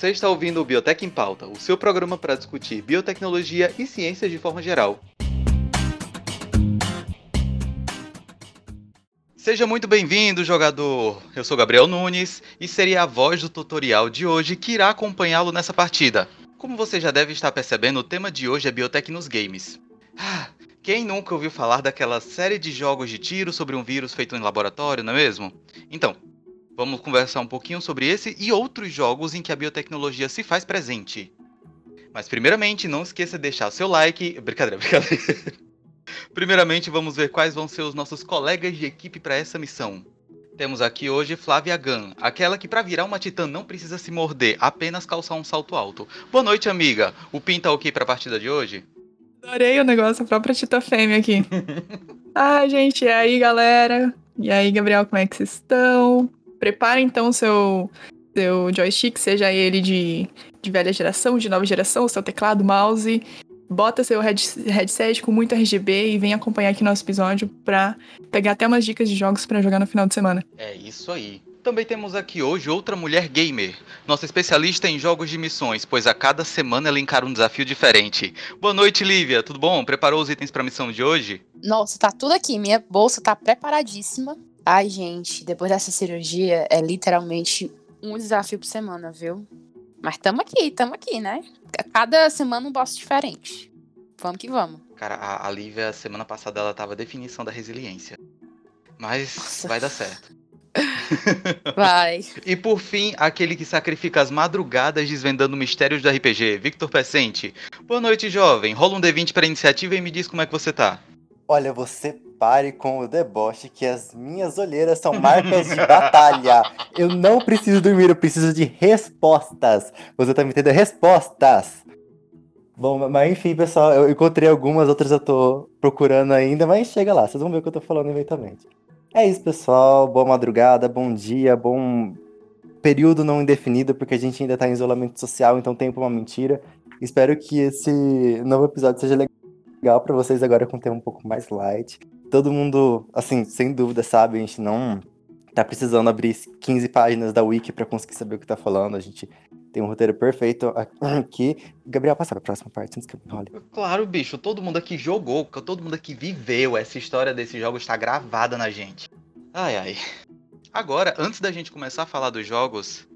Você está ouvindo o Biotech em Pauta, o seu programa para discutir biotecnologia e ciências de forma geral. Seja muito bem-vindo, jogador! Eu sou Gabriel Nunes e serei a voz do tutorial de hoje que irá acompanhá-lo nessa partida. Como você já deve estar percebendo, o tema de hoje é Biotech nos games. Ah, quem nunca ouviu falar daquela série de jogos de tiro sobre um vírus feito em laboratório, não é mesmo? Então, Vamos conversar um pouquinho sobre esse e outros jogos em que a biotecnologia se faz presente. Mas primeiramente, não esqueça de deixar seu like. Brincadeira, brincadeira. primeiramente, vamos ver quais vão ser os nossos colegas de equipe para essa missão. Temos aqui hoje Flávia Gun, aquela que para virar uma titã não precisa se morder, apenas calçar um salto alto. Boa noite, amiga. O Pin tá ok pra partida de hoje? Adorei o negócio, a própria titã fêmea aqui. ah, gente, e aí, galera? E aí, Gabriel, como é que vocês estão? Prepare então o seu, seu joystick, seja ele de, de velha geração, de nova geração, seu teclado, mouse. Bota seu headset com muito RGB e vem acompanhar aqui nosso episódio pra pegar até umas dicas de jogos para jogar no final de semana. É isso aí. Também temos aqui hoje outra mulher gamer, nossa especialista em jogos de missões, pois a cada semana ela encara um desafio diferente. Boa noite, Lívia, tudo bom? Preparou os itens para a missão de hoje? Nossa, tá tudo aqui, minha bolsa tá preparadíssima. Ai, gente, depois dessa cirurgia é literalmente um desafio por semana, viu? Mas tamo aqui, tamo aqui, né? Cada semana um boss diferente. Vamos que vamos. Cara, a, a Lívia, semana passada, ela tava a definição da resiliência. Mas Nossa. vai dar certo. Vai. e por fim, aquele que sacrifica as madrugadas desvendando mistérios do RPG, Victor Pecente. Boa noite, jovem. Rola um D20 pra iniciativa e me diz como é que você tá. Olha, você pare com o deboche que as minhas olheiras são marcas de batalha. Eu não preciso dormir, eu preciso de respostas. Você tá me entendendo? Respostas! Bom, mas enfim, pessoal, eu encontrei algumas, outras eu tô procurando ainda, mas chega lá, vocês vão ver o que eu tô falando eventualmente. É isso, pessoal. Boa madrugada, bom dia, bom período não indefinido, porque a gente ainda tá em isolamento social, então tempo é uma mentira. Espero que esse novo episódio seja legal para vocês agora com um tema um pouco mais light. Todo mundo, assim, sem dúvida sabe, a gente não tá precisando abrir 15 páginas da wiki para conseguir saber o que tá falando. A gente tem um roteiro perfeito aqui. Gabriel, passa pra próxima parte antes que eu Claro, bicho, todo mundo aqui jogou, todo mundo aqui viveu essa história desse jogo está gravada na gente. Ai, ai. Agora, antes da gente começar a falar dos jogos,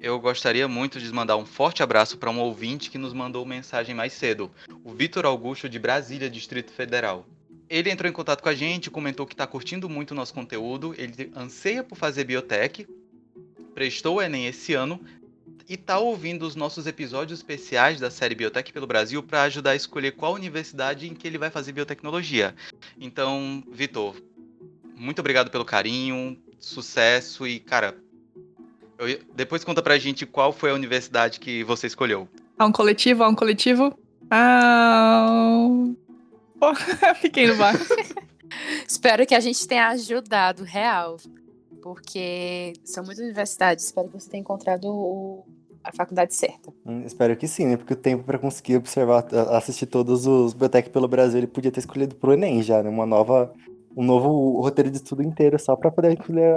eu gostaria muito de mandar um forte abraço para um ouvinte que nos mandou mensagem mais cedo, o Vitor Augusto de Brasília, Distrito Federal. Ele entrou em contato com a gente, comentou que está curtindo muito o nosso conteúdo, ele anseia por fazer biotech, prestou o Enem esse ano e está ouvindo os nossos episódios especiais da série Biotech pelo Brasil para ajudar a escolher qual universidade em que ele vai fazer biotecnologia. Então, Vitor, muito obrigado pelo carinho, sucesso e, cara, eu, depois conta pra gente qual foi a universidade que você escolheu. Há um coletivo, há um coletivo. Ah. Oh, fiquei no bar. Espero que a gente tenha ajudado, real. Porque são muitas universidades. Espero que você tenha encontrado o, a faculdade certa. Hum, espero que sim, né? Porque o tempo para conseguir observar, assistir todos os biotech pelo Brasil, ele podia ter escolhido pro Enem já, né? Uma nova, um novo roteiro de estudo inteiro só para poder escolher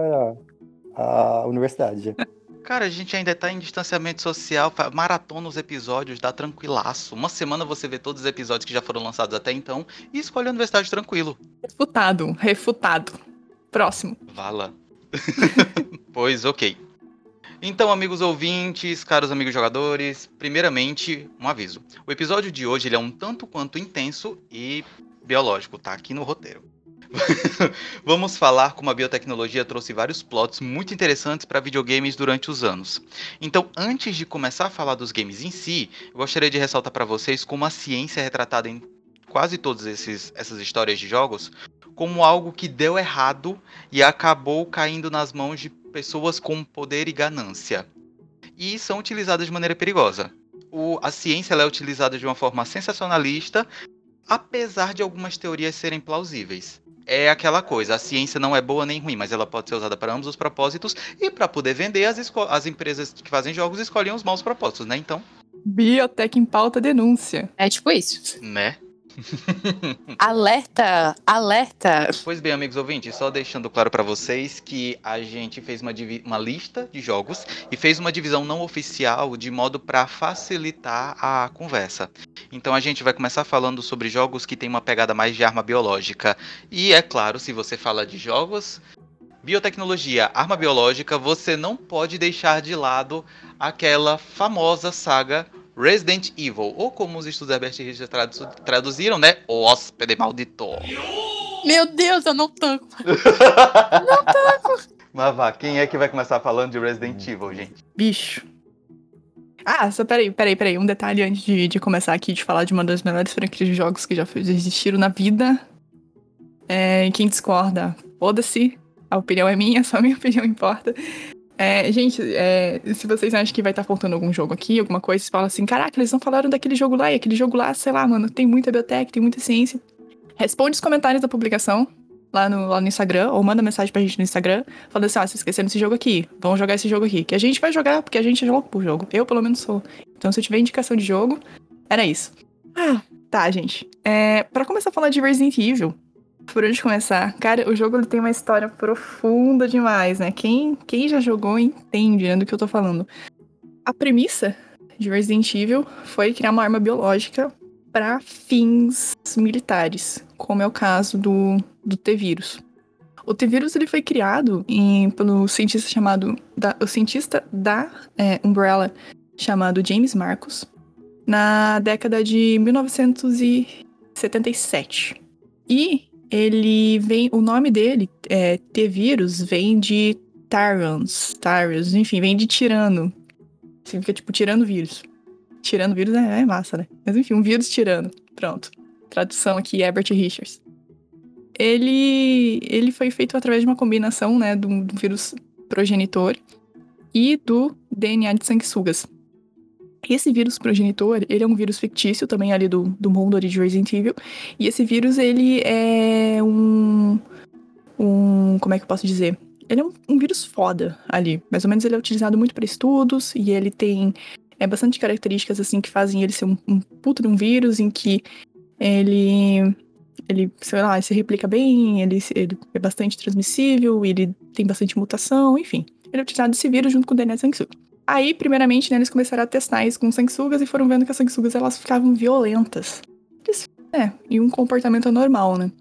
a, a universidade. Cara, a gente ainda tá em distanciamento social, maratona os episódios, dá tranquilaço. Uma semana você vê todos os episódios que já foram lançados até então e escolhe a universidade tranquilo. Refutado, refutado. Próximo. Vala. pois ok. Então, amigos ouvintes, caros amigos jogadores, primeiramente, um aviso. O episódio de hoje ele é um tanto quanto intenso e biológico, tá aqui no roteiro. Vamos falar como a biotecnologia trouxe vários plots muito interessantes para videogames durante os anos. Então, antes de começar a falar dos games em si, eu gostaria de ressaltar para vocês como a ciência é retratada em quase todas essas histórias de jogos como algo que deu errado e acabou caindo nas mãos de pessoas com poder e ganância. E são utilizadas de maneira perigosa. O, a ciência é utilizada de uma forma sensacionalista, apesar de algumas teorias serem plausíveis é aquela coisa, a ciência não é boa nem ruim, mas ela pode ser usada para ambos os propósitos e para poder vender as, as empresas que fazem jogos escolhem os maus propósitos, né? Então. Biotech em pauta denúncia. É tipo isso. Né? Alerta! Alerta! Pois bem, amigos ouvintes, só deixando claro para vocês que a gente fez uma, uma, lista de jogos e fez uma divisão não oficial de modo para facilitar a conversa. Então a gente vai começar falando sobre jogos que tem uma pegada mais de arma biológica. E é claro, se você fala de jogos biotecnologia, arma biológica, você não pode deixar de lado aquela famosa saga Resident Evil, ou como os estudos Herbert tradu traduziram, né? O hóspede maldito. Meu Deus, eu não tanco. não tanco. Mas vá, quem é que vai começar falando de Resident Evil, gente? Bicho. Ah, só peraí, peraí, peraí. Um detalhe antes de, de começar aqui de falar de uma das melhores franquias de jogos que já existiram na vida. É, quem discorda, foda-se. A opinião é minha, só a minha opinião importa. É, gente, é, se vocês acham que vai estar tá faltando algum jogo aqui, alguma coisa, vocês falam assim, caraca, eles não falaram daquele jogo lá, e aquele jogo lá, sei lá, mano, tem muita biotech, tem muita ciência. Responde os comentários da publicação lá no, lá no Instagram, ou manda mensagem pra gente no Instagram, falando assim, ah, vocês esqueceram esse jogo aqui, vamos jogar esse jogo aqui. Que a gente vai jogar, porque a gente é louco por jogo. Eu, pelo menos, sou. Então, se eu tiver indicação de jogo, era isso. Ah, tá, gente. É, para começar a falar de Resident Evil, por onde começar? Cara, o jogo ele tem uma história profunda demais, né? Quem, quem já jogou entende né, do que eu tô falando. A premissa de Resident Evil foi criar uma arma biológica para fins militares, como é o caso do, do T-Vírus. O T-Vírus ele foi criado em, pelo cientista chamado da, o cientista da é, Umbrella chamado James Marcos na década de 1977. E ele vem. O nome dele, é, T-Vírus, vem de Tyrants. Tyrants, enfim, vem de tirano. Significa tipo tirando vírus. Tirando vírus é, é massa, né? Mas enfim, um vírus tirando. Pronto. Tradução aqui, Herbert Richards. Ele, ele foi feito através de uma combinação, né, do, do vírus progenitor e do DNA de sanguessugas. Esse vírus progenitor, ele é um vírus fictício também ali do, do mundo de Resident Evil. E esse vírus, ele é um... um como é que eu posso dizer? Ele é um, um vírus foda ali. Mais ou menos ele é utilizado muito para estudos e ele tem é, bastante características assim que fazem ele ser um, um puto de um vírus em que ele ele, sei lá, se replica bem, ele, ele é bastante transmissível, ele tem bastante mutação, enfim. Ele é utilizado esse vírus junto com o DNA sanguessuga. Aí, primeiramente, né, eles começaram a testar isso com sanguessugas e foram vendo que as sanguessugas elas ficavam violentas. Eles, é, e um comportamento anormal, né?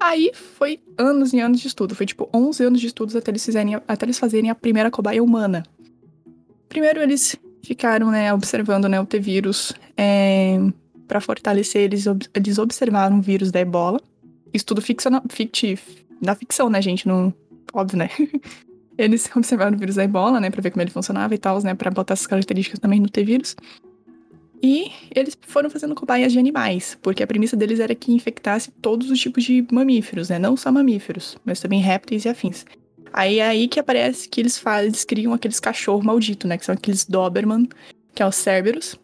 Aí foi anos e anos de estudo, foi tipo 11 anos de estudos até eles, fizerem, até eles fazerem a primeira cobaia humana. Primeiro eles ficaram, né, observando, né, o T-vírus é, para fortalecer, eles, eles observaram o vírus da ebola. Estudo ficção, fictivo, da ficção, né, gente, não, óbvio, né? Eles observaram o vírus da ebola, né, pra ver como ele funcionava e tal, né, pra botar essas características também no T-vírus. E eles foram fazendo cobaias de animais, porque a premissa deles era que infectasse todos os tipos de mamíferos, né, não só mamíferos, mas também répteis e afins. Aí é aí que aparece que eles fazem, eles criam aqueles cachorros malditos, né, que são aqueles Doberman, que é o Cerberus.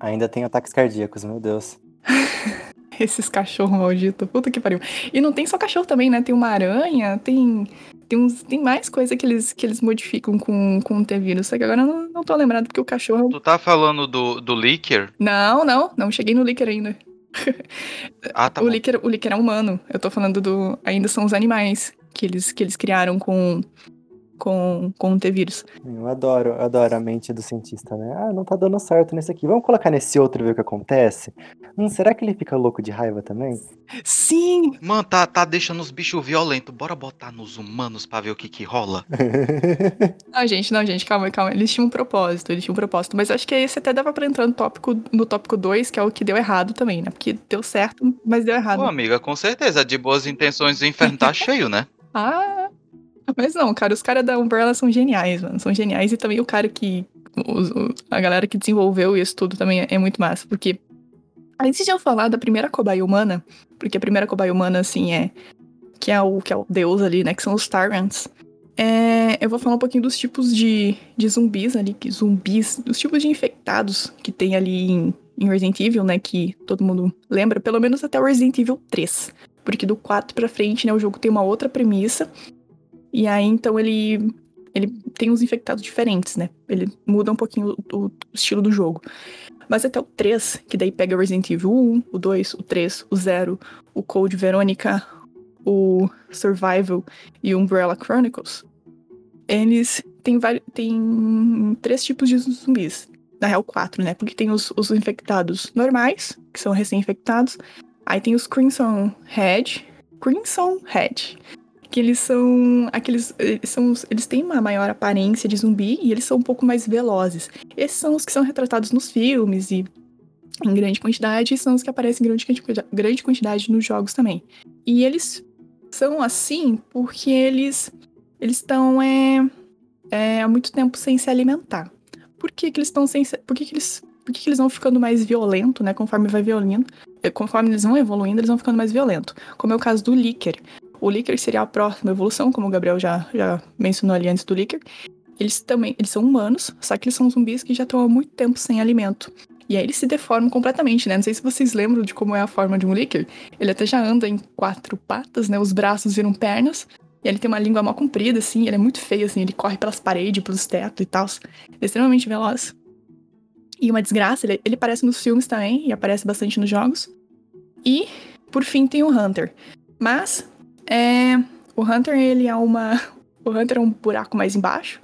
Ainda tem ataques cardíacos, meu Deus. Esses cachorros malditos, puta que pariu. E não tem só cachorro também, né? Tem uma aranha, tem tem, uns, tem mais coisa que eles, que eles modificam com, com o T-Vírus, só que agora eu não, não tô lembrado porque o cachorro. Tu tá falando do, do Licker? Não, não, não cheguei no Licker ainda. Ah, tá o, bom. Licker, o Licker é humano. Eu tô falando do. Ainda são os animais que eles, que eles criaram com, com, com o T-vírus. Eu adoro, eu adoro a mente do cientista, né? Ah, não tá dando certo nesse aqui. Vamos colocar nesse outro e ver o que acontece? Hum, será que ele fica louco de raiva também? Sim! Mano, tá, tá deixando os bichos violentos. Bora botar nos humanos pra ver o que que rola? não, gente, não, gente, calma, calma. Eles tinham um propósito, eles tinham um propósito. Mas acho que esse até dava pra entrar no tópico, no tópico 2, que é o que deu errado também, né? Porque deu certo, mas deu errado. Pô, amiga, com certeza. De boas intenções o inferno tá cheio, né? Ah, mas não, cara, os caras da Umbrella são geniais, mano. São geniais. E também o cara que. Os, a galera que desenvolveu isso tudo também é, muito massa. Porque. Antes de eu falar da primeira cobaia humana, porque a primeira cobaia humana, assim, é. Que é o, que é o deus ali, né? Que são os Tyrants. É, eu vou falar um pouquinho dos tipos de, de zumbis ali, que zumbis, dos tipos de infectados que tem ali em, em Resident Evil, né? Que todo mundo lembra, pelo menos até o Resident Evil 3. Porque do 4 pra frente, né, o jogo tem uma outra premissa, e aí, então, ele, ele tem uns infectados diferentes, né? Ele muda um pouquinho o, o estilo do jogo. Mas até o 3, que daí pega Resident Evil 1, o 2, o 3, o 0, o Code Veronica, o Survival e o Umbrella Chronicles, eles têm, têm três tipos de zumbis. Na real, quatro, né? Porque tem os, os infectados normais, que são recém-infectados. Aí tem os Crimson Head. Crimson Head. Que eles são aqueles. Eles, são, eles têm uma maior aparência de zumbi e eles são um pouco mais velozes. Esses são os que são retratados nos filmes e em grande quantidade, e são os que aparecem em grande, grande quantidade nos jogos também. E eles são assim porque eles eles estão é, é, há muito tempo sem se alimentar. Por que, que eles estão sem se, por que, que eles por que, que eles vão ficando mais violentos, né? Conforme vai violando, é, conforme eles vão evoluindo, eles vão ficando mais violentos. Como é o caso do Licker. O Licker seria a próxima evolução, como o Gabriel já, já mencionou ali antes do Licker. Eles também, eles são humanos, só que eles são zumbis que já estão há muito tempo sem alimento. E aí eles se deformam completamente, né? Não sei se vocês lembram de como é a forma de um Licker. Ele até já anda em quatro patas, né? Os braços viram pernas. E ele tem uma língua mal comprida, assim. Ele é muito feio, assim. Ele corre pelas paredes, pelos tetos e tal. Ele é extremamente veloz. E uma desgraça, ele, ele aparece nos filmes também. E aparece bastante nos jogos. E, por fim, tem o Hunter. Mas, é... O Hunter, ele é uma... O Hunter é um buraco mais embaixo.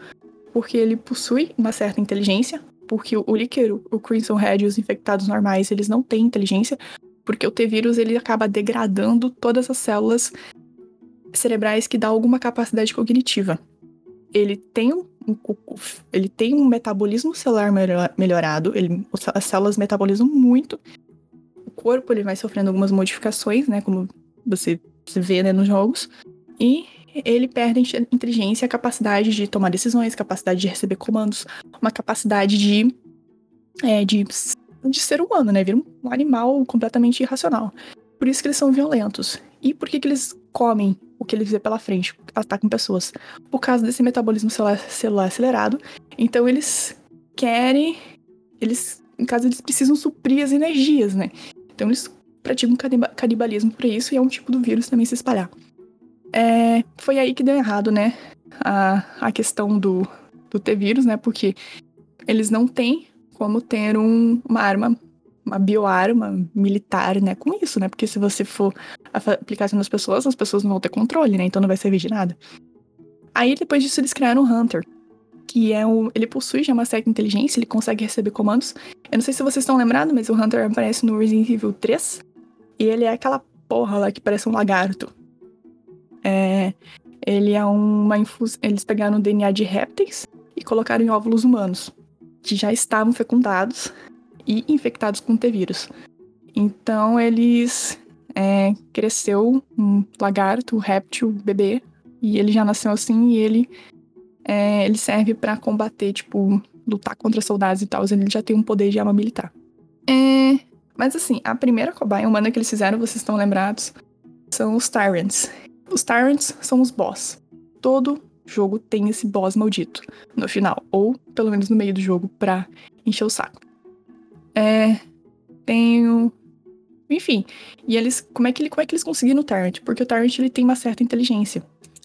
Porque ele possui uma certa inteligência porque o Licker, o Crimson Red e os infectados normais, eles não têm inteligência, porque o T-vírus ele acaba degradando todas as células cerebrais que dá alguma capacidade cognitiva. Ele tem um, ele tem um metabolismo celular melhorado, ele, as células metabolizam muito. O corpo ele vai sofrendo algumas modificações, né, como você vê né, nos jogos. E ele perde a inteligência, a capacidade de tomar decisões, capacidade de receber comandos, uma capacidade de, é, de, de ser humano, né? Vira um animal completamente irracional. Por isso que eles são violentos. E por que, que eles comem o que eles vê pela frente? Atacam pessoas. Por causa desse metabolismo celular, celular acelerado. Então eles querem. Eles, em caso, eles precisam suprir as energias, né? Então eles praticam canibalismo por isso e é um tipo do vírus também se espalhar. É, foi aí que deu errado, né? A, a questão do, do T-vírus, né? Porque eles não têm como ter um, uma arma, uma bioarma militar, né? Com isso, né? Porque se você for aplicar isso nas pessoas, as pessoas não vão ter controle, né? Então não vai servir de nada. Aí depois disso eles criaram o Hunter, que é o. Ele possui já uma certa inteligência, ele consegue receber comandos. Eu não sei se vocês estão lembrados, mas o Hunter aparece no Resident Evil 3. E ele é aquela porra lá que parece um lagarto. É, ele é uma infusão. Eles pegaram o DNA de répteis e colocaram em óvulos humanos, que já estavam fecundados e infectados com T-vírus. Então eles é, cresceu um lagarto, um réptil, bebê, e ele já nasceu assim e ele é, ele serve para combater, tipo, lutar contra soldados e tal. Ele já tem um poder de arma militar. É, mas assim, a primeira cobaia humana que eles fizeram, vocês estão lembrados, são os Tyrants. Os Tyrants são os boss. Todo jogo tem esse boss maldito no final, ou pelo menos no meio do jogo, pra encher o saco. É. Tenho. Enfim. E eles. Como é que, ele, como é que eles conseguiram o Tyrant? Porque o Tyrant ele tem uma certa inteligência.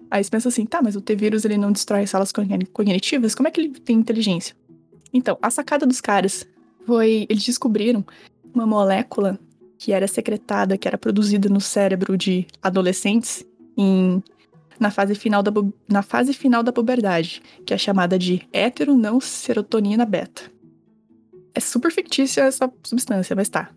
Aí você pensa assim, tá, mas o T-Vírus ele não destrói salas cognitivas? Como é que ele tem inteligência? Então, a sacada dos caras foi. Eles descobriram uma molécula que era secretada, que era produzida no cérebro de adolescentes em, na, fase final da, na fase final da puberdade, que é chamada de hétero não serotonina beta. É super fictícia essa substância, mas tá.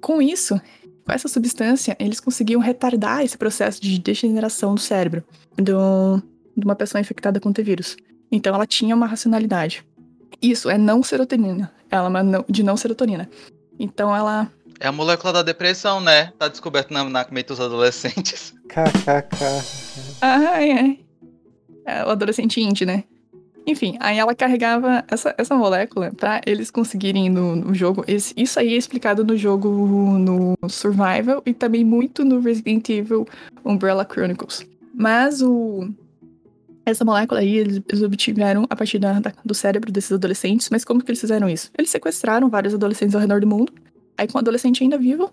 Com isso, com essa substância, eles conseguiam retardar esse processo de degeneração do cérebro do, de uma pessoa infectada com T-vírus. Então ela tinha uma racionalidade. Isso é não serotonina. Ela é de não serotonina. Então ela é a molécula da depressão, né? Tá descoberto na, na mente dos adolescentes. KKK. Ah, é. É o adolescente indie, né? Enfim, aí ela carregava essa, essa molécula pra eles conseguirem no, no jogo. Esse, isso aí é explicado no jogo no Survival e também muito no Resident Evil Umbrella Chronicles. Mas o. Essa molécula aí eles, eles obtiveram a partir da, da, do cérebro desses adolescentes. Mas como que eles fizeram isso? Eles sequestraram vários adolescentes ao redor do mundo Aí, com o adolescente ainda vivo,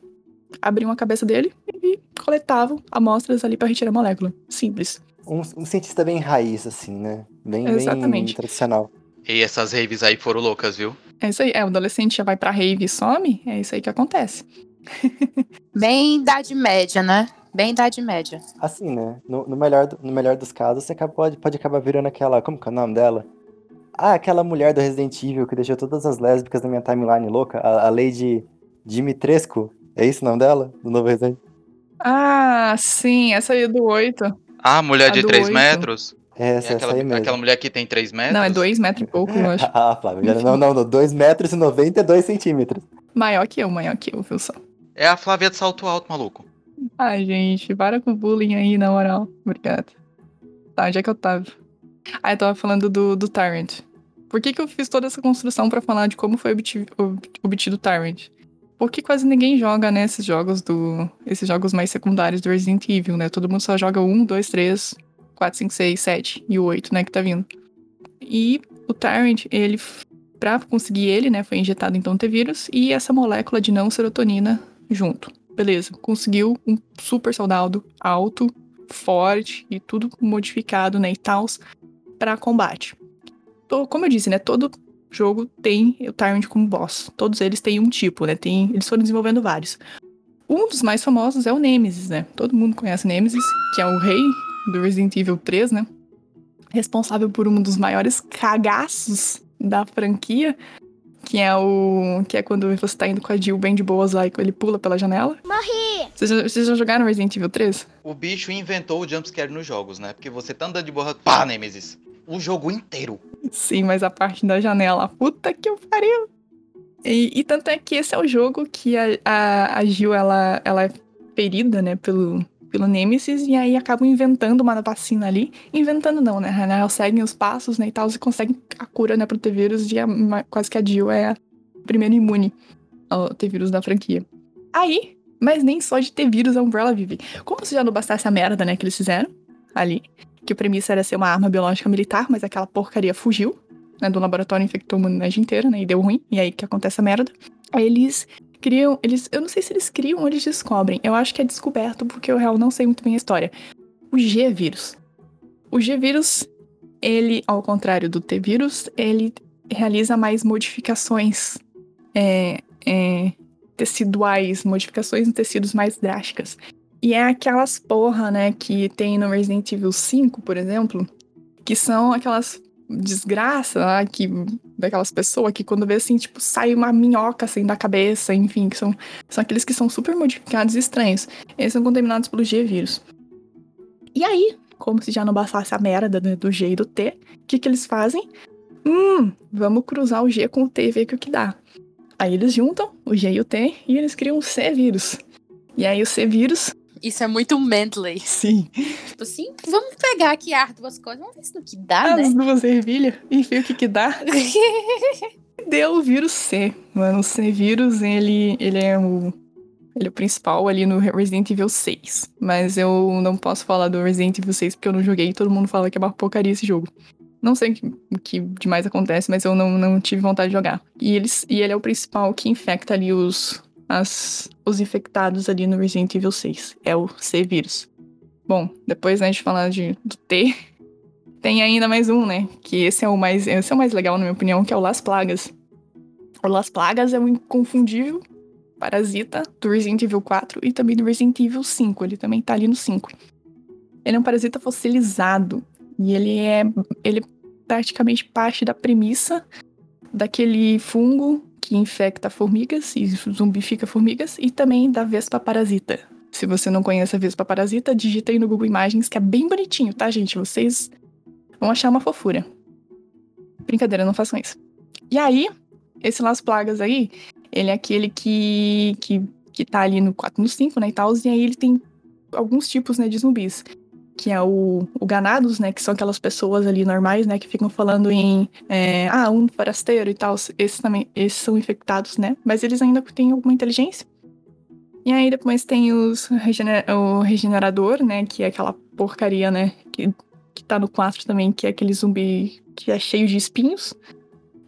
abriam a cabeça dele e coletavam amostras ali para retirar a molécula. Simples. Um, um, cientista bem raiz, assim, né? Bem, Exatamente. bem tradicional. E essas raves aí foram loucas, viu? É isso aí. É, o adolescente já vai pra rave e some. É isso aí que acontece. Bem idade média, né? Bem idade média. Assim, né? No, no melhor, no melhor dos casos, você acaba- pode, pode acabar virando aquela. Como que é o nome dela? Ah, aquela mulher do Resident Evil que deixou todas as lésbicas na minha timeline louca. A, a Lady Dimitrescu. É isso o nome dela? Do novo Resident Ah, sim, essa aí é do 8. Ah, mulher A de do 3 oito. metros? É, É essa, essa aquela, aí mesmo. aquela mulher que tem 3 metros? Não, é 2 metros e pouco, eu acho. Ah, Flávio, já- não, não, não. 2 metros e 92 centímetros. Maior que eu, maior que eu, viu só? É a Flávia de salto alto, maluco. Ai, gente, para com o bullying aí, na moral. Obrigada. Tá, onde é que eu tava? Ah, eu tava falando do, do Tyrant. Por que, que eu fiz toda essa construção pra falar de como foi obti- ob- obtido o Tyrant? Porque quase ninguém joga, né, esses jogos do. Esses jogos mais secundários do Resident Evil, né? Todo mundo só joga um, dois, três, quatro, cinco, seis, sete e o oito, né, que tá vindo. E o Tyrant, ele. Pra conseguir ele, né, foi injetado então T-vírus e essa molécula de não serotonina junto. Beleza, conseguiu um super soldado alto, forte e tudo modificado, né, e tal, pra combate. To- Como eu disse, né, todo jogo tem o Tyrant como boss. Todos eles têm um tipo, né, tem, eles foram desenvolvendo vários. Um dos mais famosos é o Nemesis, né, todo mundo conhece Nemesis, que é o rei do Resident Evil 3, né, responsável por um dos maiores cagaços da franquia, que é o. que é quando você tá indo com a Jill bem de boas lá e ele pula pela janela. Morri! Vocês já, vocês já jogaram Resident Evil 3? O bicho inventou o jumpscare nos jogos, né? Porque você tá andando de boa, pá, Nemesis. O jogo inteiro. Sim, mas a parte da janela, puta que eu pariu! E, e tanto é que esse é o jogo que a, a, a Jill, ela, ela é ferida, né, pelo, pelo Nemesis, e aí acabam inventando uma vacina ali. Inventando não, né? Real, seguem os passos, né, e tal, e conseguem a cura, né, pro T-Vírus, e a- ma- quase que a Jill é a primeira imune ao T-Vírus da franquia. Aí, mas nem só de T-Vírus a Umbrella vive. Como se já não bastasse a merda, né, que eles fizeram ali, que a premissa era ser uma arma biológica militar, mas aquela porcaria fugiu, né, do laboratório infectou a humanidade inteira, né, e deu ruim, e aí que acontece a merda. Eles criam, eles, eu não sei se eles criam ou eles descobrem, eu acho que é descoberto, porque eu real não sei muito bem a história. O G-vírus. O G-vírus, ele, ao contrário do T-vírus, ele realiza mais modificações é, é, teciduais, modificações em tecidos mais drásticas. E é aquelas porra, né, que tem no Resident Evil 5, por exemplo, que são aquelas desgraça lá, que, daquelas pessoas que quando vê assim, tipo, sai uma minhoca assim da cabeça, enfim, que são, são aqueles que são super modificados e estranhos. Eles são contaminados pelo G-vírus. E aí, como se já não bastasse a merda do G e do T, o que, que eles fazem? Hum, vamos cruzar o G com o T e ver o que, que dá. Aí eles juntam o G e o T e eles criam o C-vírus. E aí o C-vírus, Isso é muito Mentley. sim, Tipo assim, vamos pegar aqui as duas coisas, vamos ver se no que dá, as né? duas ervilhas e ver o que, que dá. deu o vírus C. Mano, o C-vírus, ele, ele é o. Ele é o principal ali no Resident Evil 6. Mas eu não posso falar do Resident Evil 6 porque eu não joguei e todo mundo fala que é uma porcaria esse jogo. Não sei o que, o que demais acontece, mas eu não, não tive vontade de jogar. E, eles, e ele é o principal que infecta ali os, as, os infectados ali no Resident Evil 6. É o C-vírus. Bom, depois né, de falar de, do T, tem ainda mais um, né? Que esse é o mais, esse é o mais legal, na minha opinião, que é o Las Plagas. O Las Plagas é um inconfundível parasita do Resident Evil 4 e também do Resident Evil 5. Ele também tá ali no 5. Ele é um parasita fossilizado. E ele é. Ele é praticamente parte da premissa daquele fungo que infecta formigas e zumbifica formigas, e também da Vespa parasita. Se você não conhece a Vespa parasita, digita aí no Google Imagens, que é bem bonitinho, tá, gente? Vocês vão achar uma fofura. Brincadeira, não façam isso. E aí, esse Las Plagas aí, ele é aquele que, que, que tá ali no 4 no 5, né, e tal, e aí ele tem alguns tipos, né, de zumbis. Que é o, o ganados, né, que são aquelas pessoas ali normais, né, que ficam falando em, é, ah, um forasteiro e tal, esses também, esses são infectados, né, mas eles ainda têm alguma inteligência. E aí depois tem os regener o regenerador, né, que é aquela porcaria, né, que, que tá no 4 também, que é aquele zumbi que é cheio de espinhos.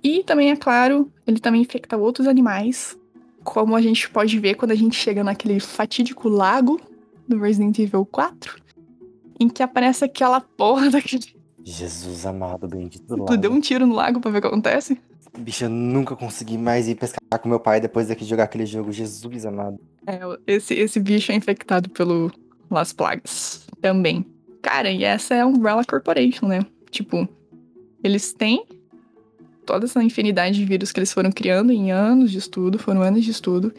E também, é claro, ele também infecta outros animais, como a gente pode ver quando a gente chega naquele fatídico lago do Resident Evil 4, em que aparece aquela porra daquele. Jesus amado, bendito Tu deu um tiro no lago pra ver o que acontece? Bicho, eu nunca consegui mais ir pescar com meu pai depois daqui de jogar aquele jogo. Jesus amado. É, esse, esse bicho é infectado pelo Las Plagas também. Cara, e essa é a Umbrella Corporation, né? Tipo, eles têm toda essa infinidade de vírus que eles foram criando em anos de estudo, foram anos de estudo.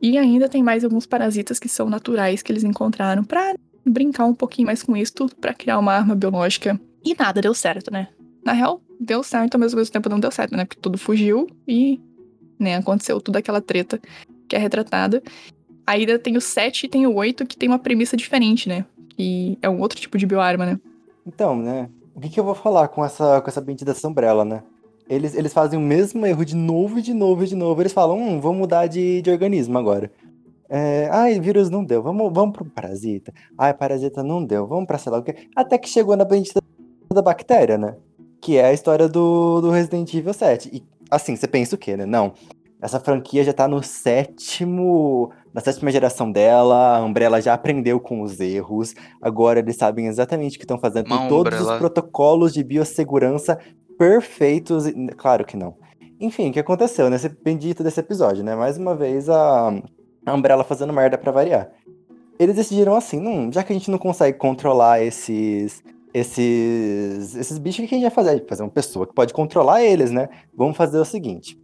E ainda tem mais alguns parasitas que são naturais que eles encontraram pra brincar um pouquinho mais com isso, tudo pra criar uma arma biológica. E nada deu certo, né? Na real, deu certo, mas ao mesmo tempo não deu certo, né? Porque tudo fugiu e, né, aconteceu toda aquela treta que é retratada. Ainda tem o 7 e tem o 8 que tem uma premissa diferente, né? Que é um outro tipo de bioarma, né? Então, né? O que, que eu vou falar com essa, com essa bendita Umbrella, né? Eles, eles fazem o mesmo erro de novo, de novo, de novo. Eles falam, hum, vamos mudar de, de organismo agora. É, ai, vírus não deu, vamos, vamos pro parasita. Ai, parasita não deu, vamos pra sei lá o quê. Até que chegou na bendita da bactéria, né? que é a história do, do Resident Evil 7. E assim, você pensa o quê, né? Não. Essa franquia já tá no sétimo. Na sétima geração dela, a Umbrella já aprendeu com os erros. Agora eles sabem exatamente o que estão fazendo. Tem todos Umbrella. os protocolos de biossegurança perfeitos. Claro que não. Enfim, o que aconteceu nesse bendito desse episódio, né? Mais uma vez a, a Umbrella fazendo merda para variar. Eles decidiram assim, não, já que a gente não consegue controlar esses esses, esses bichos, o que a gente vai fazer? Fazer uma pessoa que pode controlar eles, né? Vamos fazer o seguinte: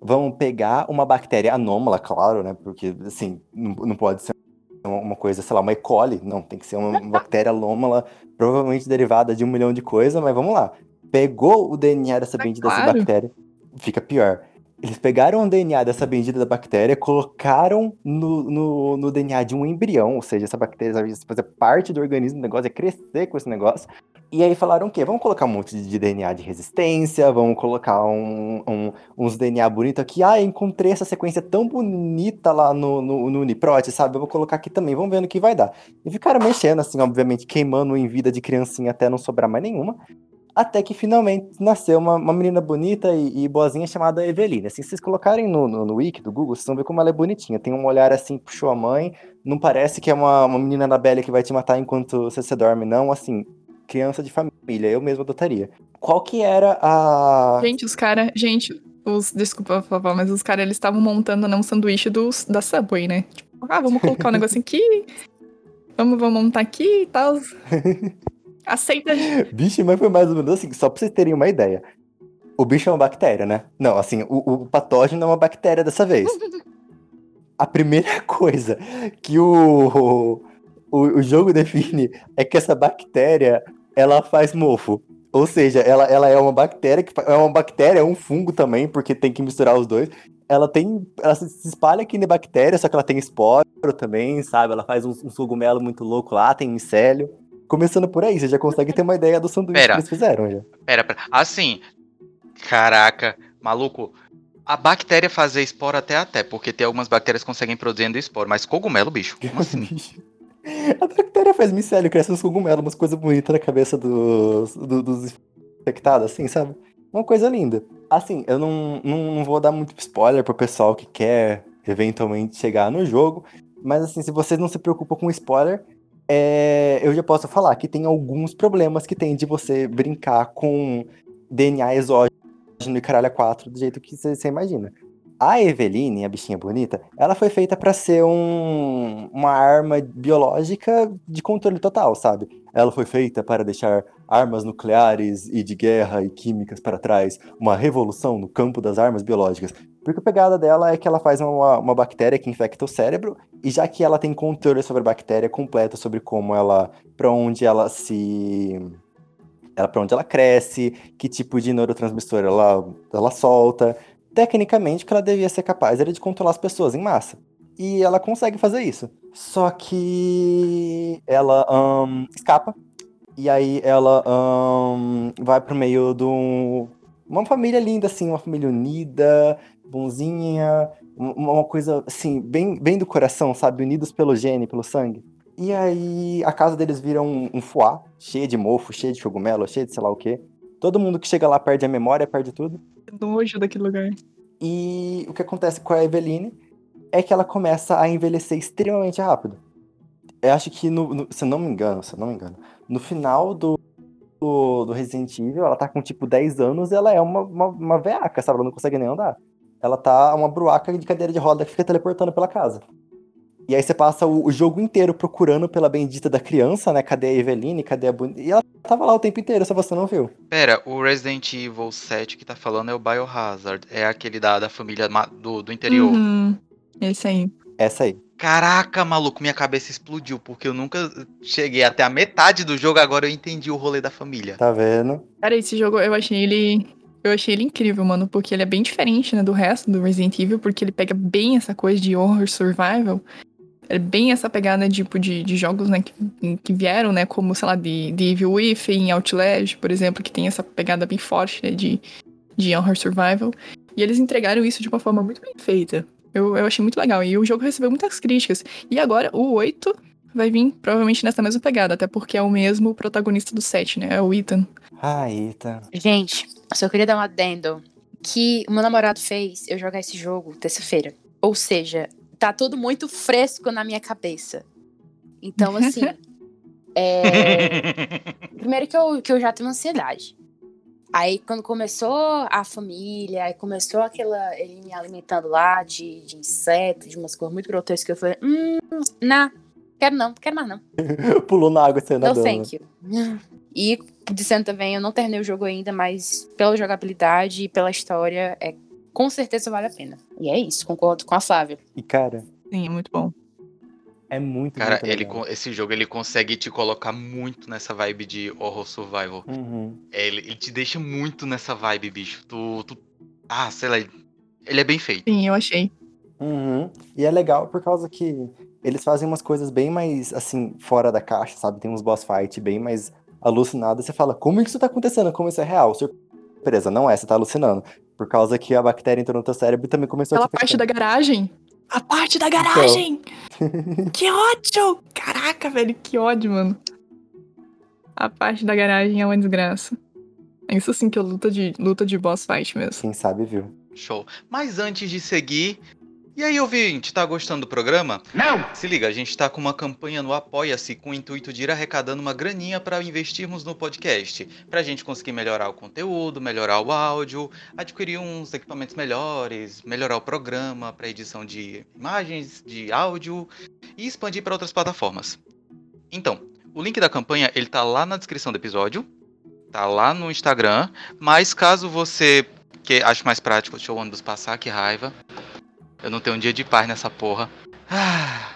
vamos pegar uma bactéria anômala, claro, né? Porque, assim, não, não pode ser uma coisa, sei lá, uma E. coli, não, tem que ser uma bactéria anômala, provavelmente derivada de um milhão de coisas, mas vamos lá. Pegou o DNA dessa bendita claro. dessa bactéria, fica pior. Eles pegaram o DNA dessa bendita da bactéria, colocaram no, no, no, DNA de um embrião, ou seja, essa bactéria vai fazer parte do organismo, o negócio é crescer com esse negócio. E aí falaram o quê? Vamos colocar um monte de DNA de resistência, vamos colocar um, um, uns DNA bonito aqui. Ah, encontrei essa sequência tão bonita lá no, no, no Uniprot, sabe? Eu vou colocar aqui também, vamos ver no que vai dar. E ficaram mexendo, assim, obviamente, queimando em vida de criancinha até não sobrar mais nenhuma. Até que finalmente nasceu uma, uma menina bonita e, e, boazinha chamada Eveline. Assim, se vocês colocarem no, no, no, wiki do Google, vocês vão ver como ela é bonitinha. Tem um olhar assim, puxou a mãe. Não parece que é uma, uma menina da Bela que vai te matar enquanto você, você dorme, não. Assim, criança de família. Eu mesmo adotaria. Qual que era a. Gente, os caras. Gente, os. Desculpa, papá, mas os caras eles estavam montando né, um sanduíche dos, da Subway, né? Tipo, ah, vamos colocar um negocinho aqui. Vamos, vamos montar aqui e tal. Aceita. Bicho, mas foi mais ou menos assim, só pra vocês terem uma ideia. O bicho é uma bactéria, né? Não, assim, o, o patógeno é uma bactéria dessa vez. A primeira coisa que o, o, o jogo define é que essa bactéria, ela faz mofo. Ou seja, ela, ela é uma bactéria, que é uma bactéria, é um fungo também, porque tem que misturar os dois. Ela tem. Ela se espalha aqui na bactéria, só que ela tem esporo também, sabe? Ela faz um, um cogumelo muito louco lá, tem micélio. Começando por aí, você já consegue ter uma ideia do sanduíche pera, que eles fizeram já. Pera, pera. Assim, caraca, maluco. A bactéria fazer esporo até até, porque tem algumas bactérias que conseguem produzindo esporo, mas cogumelo, bicho, como assim? A bactéria faz micélio, cresce uns cogumelos, umas coisas bonitas na cabeça dos, dos, dos infectados, assim, sabe? Uma coisa linda. Assim, eu não, não, não vou dar muito spoiler pro pessoal que quer eventualmente chegar no jogo, mas assim, se vocês não se preocupam com spoiler, é, eu já posso falar que tem alguns problemas que tem de você brincar com DNA exógeno e caralho 4 do jeito que você imagina. A Eveline, a bichinha bonita, ela foi feita para ser um, uma arma biológica de controle total, sabe? Ela foi feita para deixar armas nucleares e de guerra e químicas para trás, uma revolução no campo das armas biológicas. Porque a pegada dela é que ela faz uma, uma bactéria que infecta o cérebro, e já que ela tem controle sobre a bactéria completa, sobre como ela. para onde ela se. Ela, para onde ela cresce, que tipo de neurotransmissor ela, ela solta. Tecnicamente, o que ela devia ser capaz era de controlar as pessoas em massa. E ela consegue fazer isso. Só que ela um, escapa. E aí ela um, vai pro meio de um, uma família linda, assim, uma família unida, bonzinha, uma coisa assim, bem, bem do coração, sabe? Unidos pelo gene, pelo sangue. E aí a casa deles vira um, um fuá, cheio de mofo, cheio de cogumelo, cheio de sei lá o quê. Todo mundo que chega lá perde a memória, perde tudo. Nojo daquele lugar. E o que acontece com a Eveline é que ela começa a envelhecer extremamente rápido. Eu acho que, no, no, se eu não me engano, se eu não me engano, no final do, do, do Resident Evil, ela tá com tipo 10 anos e ela é uma, uma, uma veaca, sabe? Ela não consegue nem andar. Ela tá uma bruaca de cadeira de roda que fica teleportando pela casa. E aí você passa o, o jogo inteiro procurando pela bendita da criança, né? Cadê a Eveline? Cadê a Bonita? E ela tava lá o tempo inteiro, só você não viu. Pera, o Resident Evil 7 que tá falando é o Biohazard. É aquele da, da família do, do interior. Uhum, esse aí. Essa aí. Caraca, maluco, minha cabeça explodiu, porque eu nunca cheguei até a metade do jogo, agora eu entendi o rolê da família. Tá vendo? Cara, esse jogo eu achei ele. Eu achei ele incrível, mano, porque ele é bem diferente, né, do resto do Resident Evil, porque ele pega bem essa coisa de horror survival. É bem essa pegada tipo de, de jogos, né, que, que vieram, né, como, sei lá, de, de Evil Within, Outlast, por exemplo, que tem essa pegada bem forte, né, de, de horror survival. E eles entregaram isso de uma forma muito bem feita. Eu, eu achei muito legal. E o jogo recebeu muitas críticas. E agora, o 8 vai vir provavelmente nessa mesma pegada, até porque é o mesmo protagonista do 7, né, é o Ethan. Eita. Gente, só queria dar um adendo que o meu namorado fez eu jogar esse jogo terça-feira. Ou seja, tá tudo muito fresco na minha cabeça. Então, assim. é... Primeiro que eu, que eu já tenho ansiedade. Aí, quando começou a família, aí começou aquela. Ele me alimentando lá de, de inseto, de umas coisas muito grotescas, eu falei: hum, não, quero não, quero mais não. Pulou na água você No nadando. thank you. E dizendo também, eu não terminei o jogo ainda, mas pela jogabilidade e pela história, é, com certeza vale a pena. E é isso, concordo com a Flávia. E, cara, Sim, é muito bom. é muito, Cara, muito ele, esse jogo ele consegue te colocar muito nessa vibe de horror survival. Uhum. É, Ele, ele te deixa muito nessa vibe, bicho. Tu, tu- Ah, sei lá. Ele é bem feito. Sim, eu achei. Uhum. E é legal por causa que eles fazem umas coisas bem mais, assim, fora da caixa, sabe? Tem uns boss fight bem mais alucinados. Você fala, como isso tá acontecendo? Como isso é real? Surpresa, não é, você tá alucinando. Por causa que a bactéria entrou no teu cérebro e também começou Aquela a te parte da garagem. A parte da garagem! que ódio! Caraca, velho, que ódio, mano. A parte da garagem é uma desgraça. É isso sim que é luta de, luta de boss fight mesmo. Quem sabe viu. Show. Mas antes de seguir. E aí, ouvinte, tá gostando do programa? Não! Se liga, a gente tá com uma campanha no Apoia-se com o intuito de ir arrecadando uma graninha para investirmos no podcast. Pra gente conseguir melhorar o conteúdo, melhorar o áudio, adquirir uns equipamentos melhores, melhorar o programa para edição de imagens, de áudio e expandir para outras plataformas. Então, o link da campanha ele tá lá na descrição do episódio, tá lá no Instagram, mas caso você que acho mais prático, deixa o ônibus passar, que raiva. Eu não tenho um dia de paz nessa porra. Ah.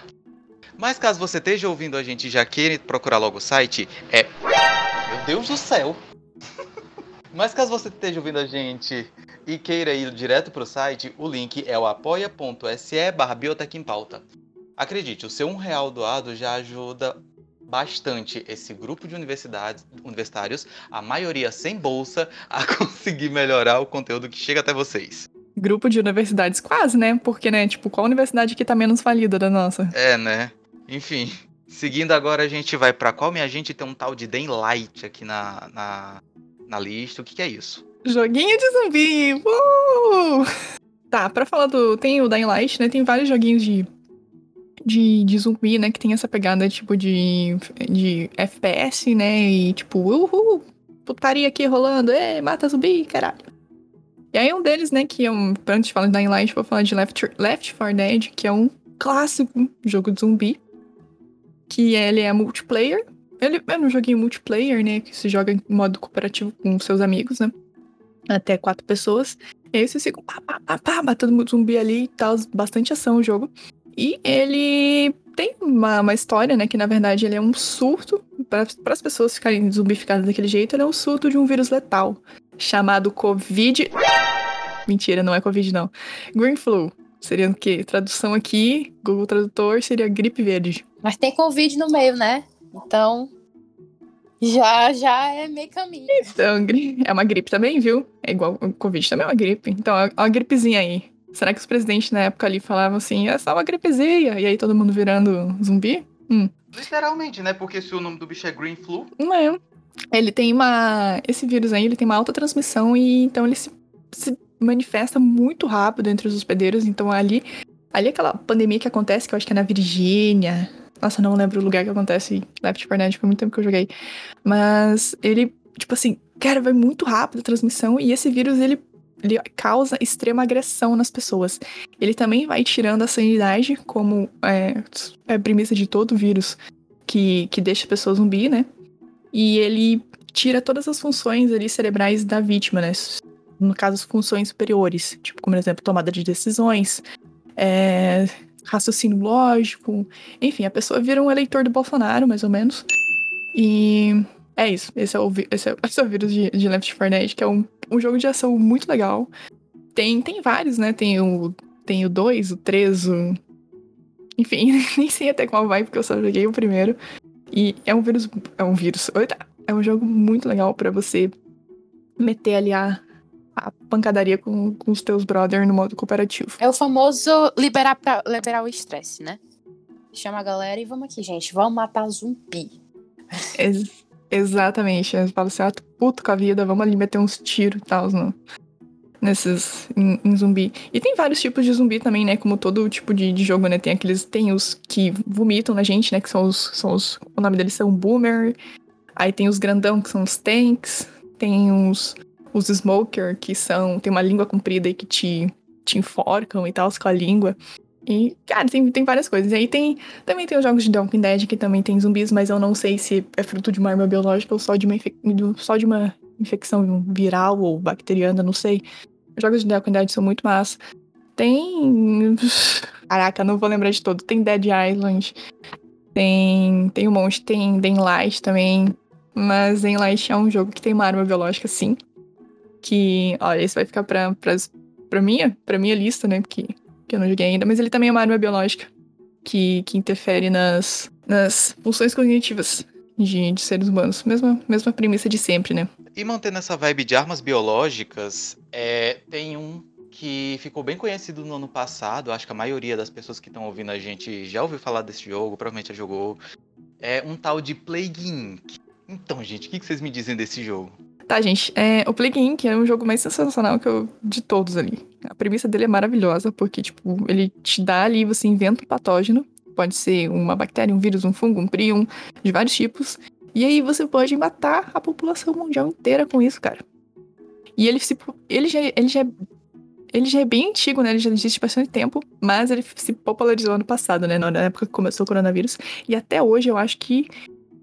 Mas caso você esteja ouvindo a gente e já queira procurar logo o site, é. Meu Deus do céu! Mas caso você esteja ouvindo a gente e queira ir direto pro site, o link é o apoia.se barra Biotech em Pauta. Acredite, o seu um real doado já ajuda bastante esse grupo de universidades, universitários, a maioria sem bolsa, a conseguir melhorar o conteúdo que chega até vocês. Grupo de universidades, quase, né? Porque, né, tipo, qual universidade que tá menos falida da nossa? É, né? Enfim. Seguindo agora, a gente vai pra qual, minha gente? Tem um tal de Den Light aqui na, na, na lista. O que, que é isso? Joguinho de zumbi! Uh! Tá, pra falar do. Tem o Dying Light, né? Tem vários joguinhos de. De, de zumbi, né? Que tem essa pegada, tipo, de. De FPS, né? E tipo, uhul! Putaria aqui rolando, é, mata zumbi, caralho. E aí um deles, né, que é um. Antes de falar de Dying Light, vou falar de Left, Left 4 Dead, que é um clássico jogo de zumbi. Que ele é multiplayer. Ele é um joguinho multiplayer, né? Que se joga em modo cooperativo com seus amigos, né? Até quatro pessoas. E aí vocês ficam pá, pá, pá, matando zumbi ali e tal. Bastante ação o jogo. E ele tem uma, uma história, né? Que na verdade ele é um surto. Para as pessoas ficarem zumbificadas daquele jeito, ele é um surto de um vírus letal. Chamado Covid. Mentira, não é Covid, não. Green Flu. Seria o quê? Tradução aqui, Google Tradutor, seria gripe verde. Mas tem Covid no meio, né? Então. Já, já é meio caminho. Então, é uma gripe também, viu? É igual o Covid também é uma gripe. Então, é uma gripezinha aí. Será que os presidentes na época ali falavam assim, é só uma gripezinha? E aí todo mundo virando zumbi? Literalmente, né? Porque se o nome do bicho é Green Flu. Não é. Ele tem uma. Esse vírus aí, ele tem uma alta transmissão e então ele se, se manifesta muito rápido entre os hospedeiros. Então ali. Ali aquela pandemia que acontece, que eu acho que é na Virgínia. Nossa, não lembro o lugar que acontece Left 4 Dead, foi muito tempo que eu joguei. Mas ele tipo assim, cara, vai muito rápido a transmissão e esse vírus ele, ele causa extrema agressão nas pessoas. Ele também vai tirando a sanidade, como é, é a premissa de todo vírus que, que deixa a pessoa zumbi, né? E ele tira todas as funções ali cerebrais da vítima, né? No caso, as funções superiores, tipo, como por exemplo, tomada de decisões, é, raciocínio lógico, enfim, a pessoa vira um eleitor do Bolsonaro, mais ou menos. E é isso. Esse é o, esse é, esse é o vírus de, de Left 4 Dead, que é um, um jogo de ação muito legal. Tem, tem vários, né? Tem o, tem o 2, o 3, o. Enfim, nem sei até qual vai, porque eu só joguei o primeiro. E é um vírus. É um vírus. Eita, é um jogo muito legal para você meter ali a, a pancadaria com, com os teus brothers no modo cooperativo. É o famoso liberar, pra, liberar o estresse, né? Chama a galera e vamos aqui, gente. Vamos matar zumbi. Ex exatamente. Eu falo assim, ah, puto com a vida, vamos ali meter uns tiros e tal, no, nesses em, em, zumbi. E tem vários tipos de zumbi também, né? Como todo tipo de, de, jogo, né? Tem aqueles. Tem os que vomitam na gente, né? Que são os. São os o nome deles são Boomer. Aí tem os grandão, que são os tanks. Tem os os smoker, que são. tem uma língua comprida e que te, te enforcam e tal, com a língua. E, cara, tem, tem várias coisas. E aí tem. Também tem os jogos de The Walking Dead que também tem zumbis, mas eu não sei se é fruto de uma arma biológica ou só de uma, só de uma infecção viral ou bacteriana, não sei. Os jogos de Dead são muito massa. Tem. Caraca, não vou lembrar de todo. Tem Dead Island. Tem. Tem um monte. Tem Dying Light também. Mas Dying Light é um jogo que tem uma arma biológica, sim que, olha, esse vai ficar pra, pra, pra, minha, pra minha lista, né? Porque que eu não joguei ainda, mas ele também é uma arma biológica que, que interfere nas, nas funções cognitivas de, de seres humanos. Mesma, mesma premissa de sempre, né? E mantendo essa vibe de armas biológicas, é, tem um que ficou bem conhecido no ano passado. Acho que a maioria das pessoas que estão ouvindo a gente já ouviu falar desse jogo, provavelmente já jogou. É um tal de Plague Inc. Então, gente, o que, que vocês me dizem desse jogo? Tá, gente, é, o Plague Inc. é o jogo mais sensacional que eu, de todos ali. A premissa dele é maravilhosa, porque, tipo, ele te dá ali, você inventa um patógeno, pode ser uma bactéria, um vírus, um fungo, um prion, de vários tipos, e aí você pode matar a população mundial inteira com isso, cara. E ele se. Ele já, ele já, ele já é bem antigo, né? Ele já existe bastante tempo, mas ele se popularizou ano passado, né? Na época que começou o coronavírus. E até hoje eu acho que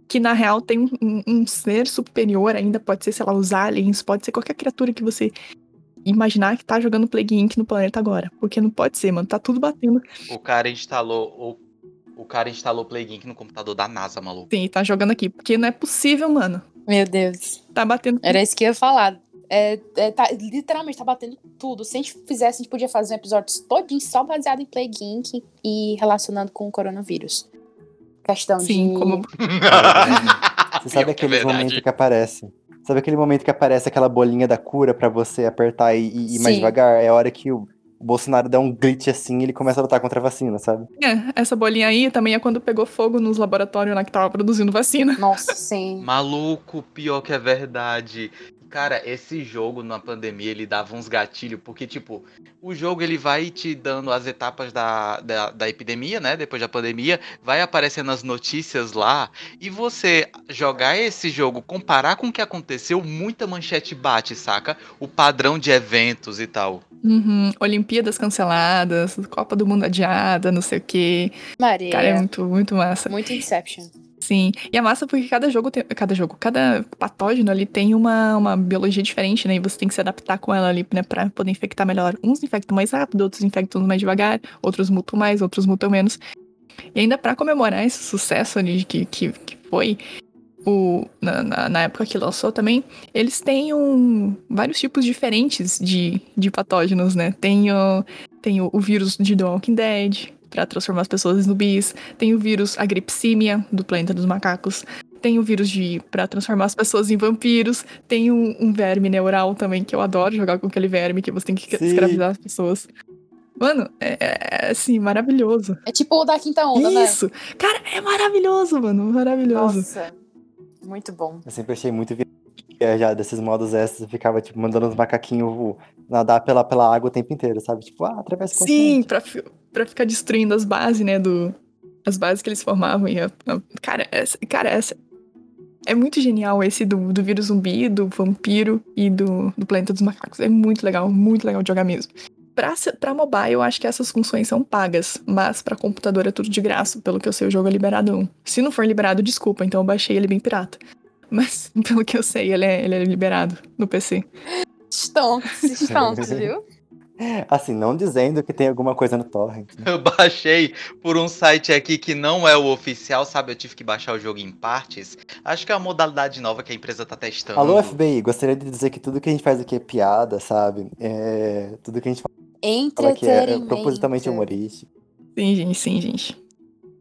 que na real tem um, um, ser superior ainda, pode ser, sei lá, os aliens, pode ser qualquer criatura que você imaginar que tá jogando Plague Inc no planeta agora. Porque não pode ser, mano, tá tudo batendo. O cara instalou o, o cara instalou Plague Inc no computador da NASA, maluco. Sim, tá jogando aqui, porque não é possível, mano. Meu Deus. Tá batendo. Era isso que eu ia falar. É, é, tá, literalmente tá batendo tudo. Se a gente fizesse, a gente podia fazer um episódio todinho só baseado em Plague Inc e relacionando com o coronavírus. Questão Sim, de. como. Você sabe aquele é momento que aparece? Sabe aquele momento que aparece aquela bolinha da cura para você apertar e, e ir mais devagar? É a hora que o, o Bolsonaro dá um glitch assim e ele começa a lutar contra a vacina, sabe? É, essa bolinha aí também é quando pegou fogo nos laboratórios lá que tava produzindo vacina. Nossa, sim. Maluco, pior que é verdade. Cara, esse jogo na pandemia ele dava uns gatilhos, porque, tipo, o jogo ele vai te dando as etapas da, da, da, epidemia, né? Depois da pandemia, vai aparecendo as notícias lá, e você jogar esse jogo, comparar com o que aconteceu, muita manchete bate, saca? O padrão de eventos e tal. Uhum. Olimpíadas canceladas, Copa do Mundo adiada, não sei o quê. Maria. Cara, é muito, muito massa. Muito Inception. Sim. E é massa porque cada jogo tem. Cada jogo, cada patógeno ali tem uma, uma biologia diferente, né? E você tem que se adaptar com ela ali, né? Pra poder infectar melhor. Uns infectam mais rápido, outros infectam mais devagar, outros mutam mais, outros mutam menos. E ainda para comemorar esse sucesso ali que, que, que foi o, na, na, na, época que lançou também, eles têm um, vários tipos diferentes de, de patógenos, né? Tem o, tem o, o vírus de The Walking Dead, para transformar as pessoas em zumbis. Tem o vírus agripsímia, do planeta dos macacos. Tem o vírus de para transformar as pessoas em vampiros. Tem um, um, verme neural também, que eu adoro jogar com aquele verme que você tem que Sim. escravizar as pessoas. Mano, é, é, é assim, maravilhoso. É tipo o da quinta onda, Isso. né? Isso! Cara, é maravilhoso, mano. Maravilhoso. Nossa, muito bom. Eu sempre achei muito já desses modos extras, ficava, tipo, mandando os macaquinhos nadar pela, pela água o tempo inteiro, sabe? Tipo, ah, atravessa o Sim, pra, pra ficar destruindo as bases, né, do... As bases que eles formavam e... A, a, cara, essa, cara, essa... É muito genial esse do, do vírus zumbi, do vampiro e do, do planeta dos macacos. É muito legal, muito legal de jogar mesmo. Pra, pra mobile, eu acho que essas funções são pagas, mas pra computador é tudo de graça. Pelo que eu sei, o jogo é liberado. Se não for liberado, desculpa, então eu baixei ele bem pirata. Mas, pelo que eu sei, ele é, ele é liberado no PC. Stonks, stonks, viu? Assim, não dizendo que tem alguma coisa no torrent. né? Eu baixei por um site aqui que não é o oficial, sabe? Eu tive que baixar o jogo em partes. Acho que é uma modalidade nova que a empresa tá testando. Alô, FBI, gostaria de dizer que tudo que a gente faz aqui é piada, sabe? É... Tudo que a gente fala aqui é, é propositalmente humorístico. Sim, gente, sim, gente.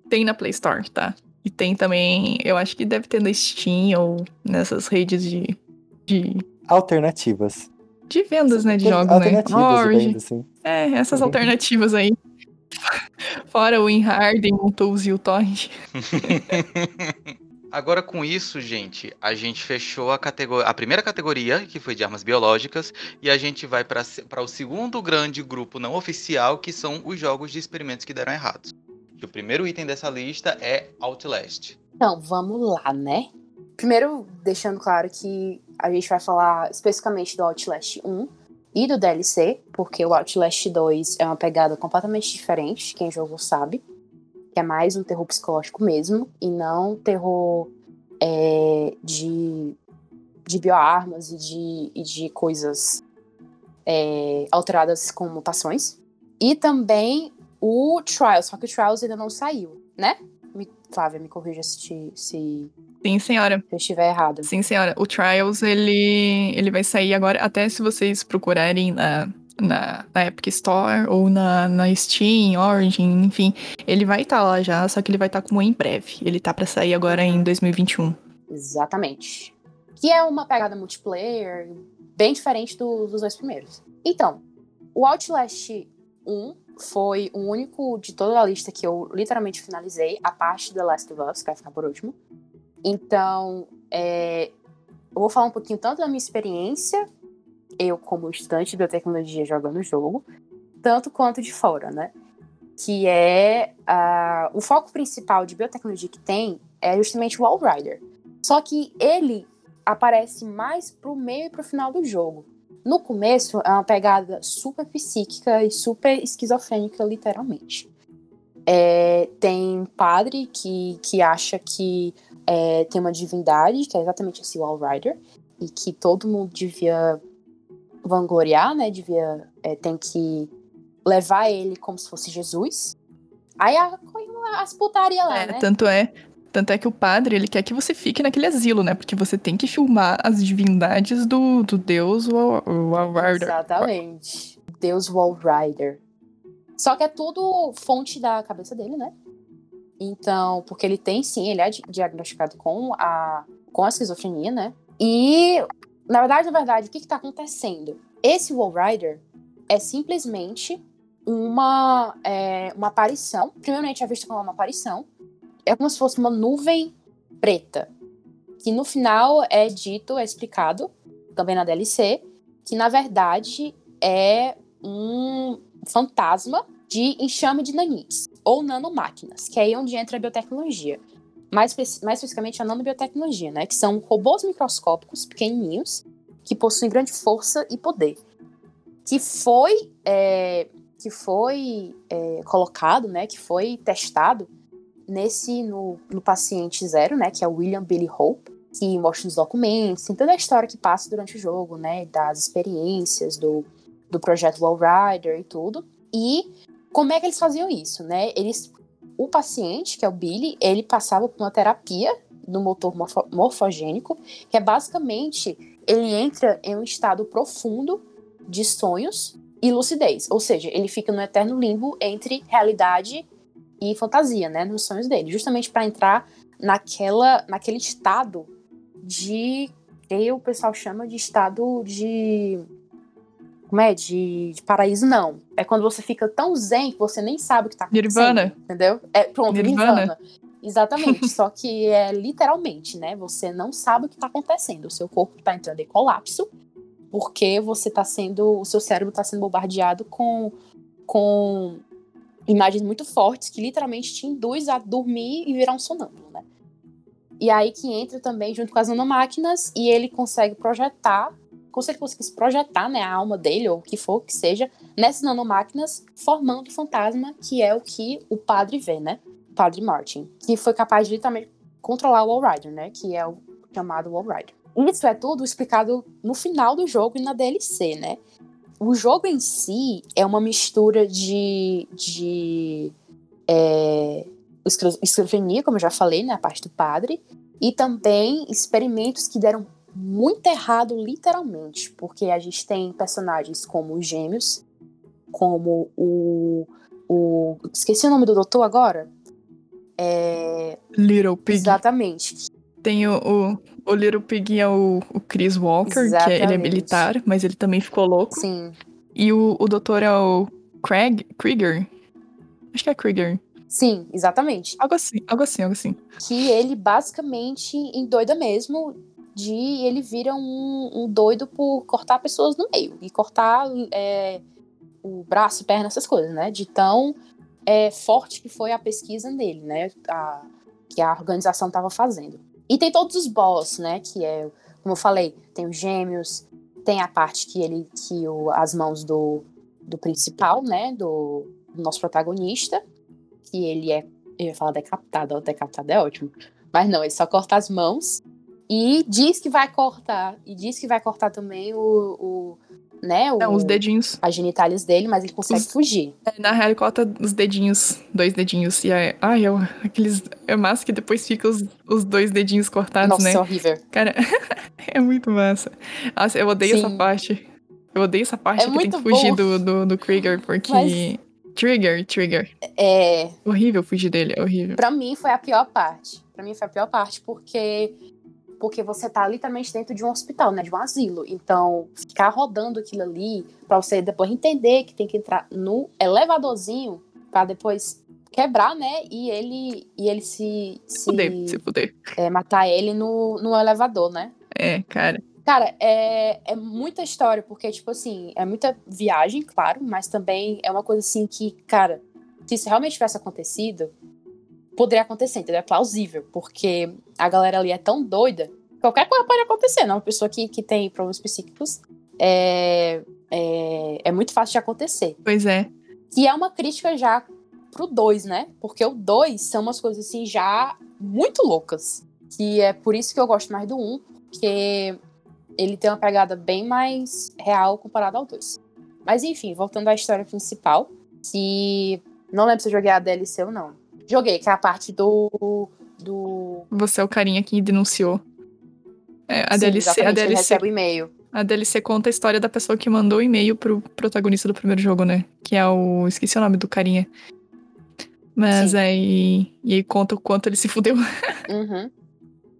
Tem na Play Store, tá? E tem também, eu acho que deve ter na Steam ou nessas redes de, de, Alternativas. De vendas, né, de jogos, né? alternativas de Origin. venda, sim. É, essas alternativas aí. Fora o WinHarden, o Tools e o Torrent. Agora com isso, gente, a gente fechou a, categor- a primeira categoria, que foi de armas biológicas, e a gente vai para o segundo grande grupo não oficial, que são os jogos de experimentos que deram errados. E o primeiro item dessa lista é Outlast. Então, vamos lá, né? Primeiro, deixando claro que a gente vai falar especificamente do Outlast 1 e do DLC, porque o Outlast 2 é uma pegada completamente diferente, quem jogou sabe. Que é mais um terror psicológico mesmo, e não terror é, de, de bioarmas e de, e de coisas é, alteradas com mutações. E também o Trials, só que o Trials ainda não saiu, né? Me, Flávia, me corrija se, se Sim, senhora. eu estiver errada. Sim, senhora. O Trials, ele, ele vai sair agora, até se vocês procurarem na, na, na Epic Store ou na, na Steam, Origin, enfim. Ele vai estar lá já, só que ele vai estar como em breve. Ele tá pra sair agora em 2021. Exatamente. Que é uma pegada multiplayer bem diferente do- dos dois primeiros. Então, o Outlast 1 foi o único de toda a lista que eu literalmente finalizei, a parte The Last of Us, que vai ficar por último. Então, é, eu vou falar um pouquinho tanto da minha experiência, eu como estudante de biotecnologia jogando o jogo, tanto quanto de fora, né? Que é o foco principal de biotecnologia que tem é justamente o Outrider. Só que ele aparece mais pro meio e pro final do jogo. No começo é uma pegada super psíquica e super esquizofrênica, literalmente. É, tem padre que, que acha que é, tem uma divindade, que é exatamente esse Wallrider, e que todo mundo devia vangloriar, né? Devia. É, tem que levar ele como se fosse Jesus. Aí a, as putaria lá, É, né? tanto é. Tanto é que o padre, ele quer que você fique naquele asilo, né? Porque você tem que filmar as divindades do, do deus Wal- Walrider. Exatamente. Deus Wallrider. Só que é tudo fonte da cabeça dele, né? Então, porque ele tem sim, ele é di- diagnosticado com a, com a esquizofrenia, né? E, na verdade, na verdade, o que, que tá acontecendo? Esse Wallrider é simplesmente uma, é, uma aparição. Primeiramente é visto como uma aparição. É como se fosse uma nuvem preta. Que no final é dito, é explicado, também na DLC, que na verdade é um fantasma de enxame de nanites, ou nanomáquinas, que é aí onde entra a biotecnologia. Mais, mais especificamente a nanobiotecnologia, né? Que são robôs microscópicos, pequenininhos, que possuem grande força e poder. Que foi, é, que foi é, colocado, né? Que foi testado nesse, no, no paciente zero, né? Que é o William Billy Hope, que mostra os documentos, tem toda a história que passa durante o jogo, né? Das experiências do, do projeto Wallrider e tudo. E como é que eles faziam isso, né? Eles, o paciente, que é o Billy, ele passava por uma terapia no motor morfo- morfogênico, que é basicamente ele entra em um estado profundo de sonhos e lucidez, ou seja, ele fica no eterno limbo entre realidade e fantasia, né, nos sonhos dele, justamente para entrar naquela, naquele estado de que o pessoal chama de estado de como é? De, de paraíso, não. É quando você fica tão zen que você nem sabe o que tá acontecendo. Nirvana. Entendeu? É, pronto, Nirvana. Nirvana. Exatamente. só que é literalmente, né? Você não sabe o que tá acontecendo. O seu corpo tá entrando em colapso porque você tá sendo. O seu cérebro tá sendo bombardeado com, com imagens muito fortes que literalmente te induz a dormir e virar um sonâmbulo, né? E aí que entra também junto com as nanomáquinas e ele consegue projetar, como se ele conseguisse projetar, né, a alma dele, ou o que for que seja, nessas nanomáquinas, formando o fantasma, que é o que o padre vê, né? O padre Martin. Que foi capaz de literalmente controlar o Wall Rider, né? Que é o chamado Wall Rider. Isso é tudo explicado no final do jogo e na DLC, né? O jogo em si é uma mistura de, de é, esquizofrenia, como eu já falei, né, a parte do padre, e também experimentos que deram muito errado, literalmente, porque a gente tem personagens como os gêmeos, como o. o esqueci o nome do doutor agora? É, Little Pig. exatamente. Tem o, o, o Little Pig é o, o Chris Walker, que é- ele é Exatamente. militar, mas ele também ficou louco. Sim, E o, o doutor é o Craig, Krieger. Acho que é Krieger. sim, exatamente. Algo assim, algo assim, algo assim. que ele basicamente endoida mesmo de ele vira um, um doido por cortar pessoas no meio e cortar é, o braço, perna, essas coisas, né? De tão é, forte que foi a pesquisa dele, né? A- que a organização estava fazendo. E tem todos os boss, né? Que é, como eu falei, tem os gêmeos, tem a parte que ele, que o, as mãos do, do principal, né? Do, do nosso protagonista, que ele é eu ia falar decapitado, decapitado é ótimo. Mas não, ele só corta as mãos e diz que vai cortar. E diz que vai cortar também o. o né, o, Não, os dedinhos. as genitálias dele, mas ele consegue Os- fugir. É, Na real, ele corta os dedinhos, dois dedinhos. E é. Ai, é o- aqueles. É massa que depois fica os, os dois dedinhos cortados, Nossa, né? é horrível. Cara, é muito massa. Nossa, eu odeio essa Sim. parte. Eu odeio essa parte É que tem que fugir bom. do, do, do Krieger, porque. Mas- Trigger, Trigger. É, Horrível fugir dele, é horrível. Pra mim foi a pior parte. Pra mim foi a pior parte porque porque você tá literalmente dentro de um hospital, né, de um asilo. Então, ficar rodando aquilo ali pra você depois entender que tem que entrar no elevadorzinho pra depois quebrar, né, e ele e ele se se, Fuder, se fuder. é, matar ele no, no elevador, né? É, cara. Cara, é, é muita história, porque, tipo assim, é muita viagem, claro, mas também é uma coisa assim que, cara, se isso realmente tivesse acontecido, poderia acontecer, entendeu? É plausível, porque a galera ali é tão doida, qualquer coisa pode acontecer, não? Uma pessoa que, que tem problemas psíquicos é, é, é muito fácil de acontecer. Pois é. Que é uma crítica já pro 2, né? Porque o 2 são umas coisas assim já muito loucas. Que é por isso que eu gosto mais do 1, um, porque ele tem uma pegada bem mais real comparado ao 2. Mas enfim, voltando à história principal, que não lembro se eu joguei a DLC ou não. Joguei, que é a parte do. do... Você é o carinha que denunciou. É, a Sim, DLC, a DLC, recebe o e-mail. a DLC conta a história da pessoa que mandou o e-mail pro protagonista do primeiro jogo, né? Que é o. Esqueci o nome do carinha. Mas Sim. aí. E aí conta o quanto ele se fudeu. Uhum.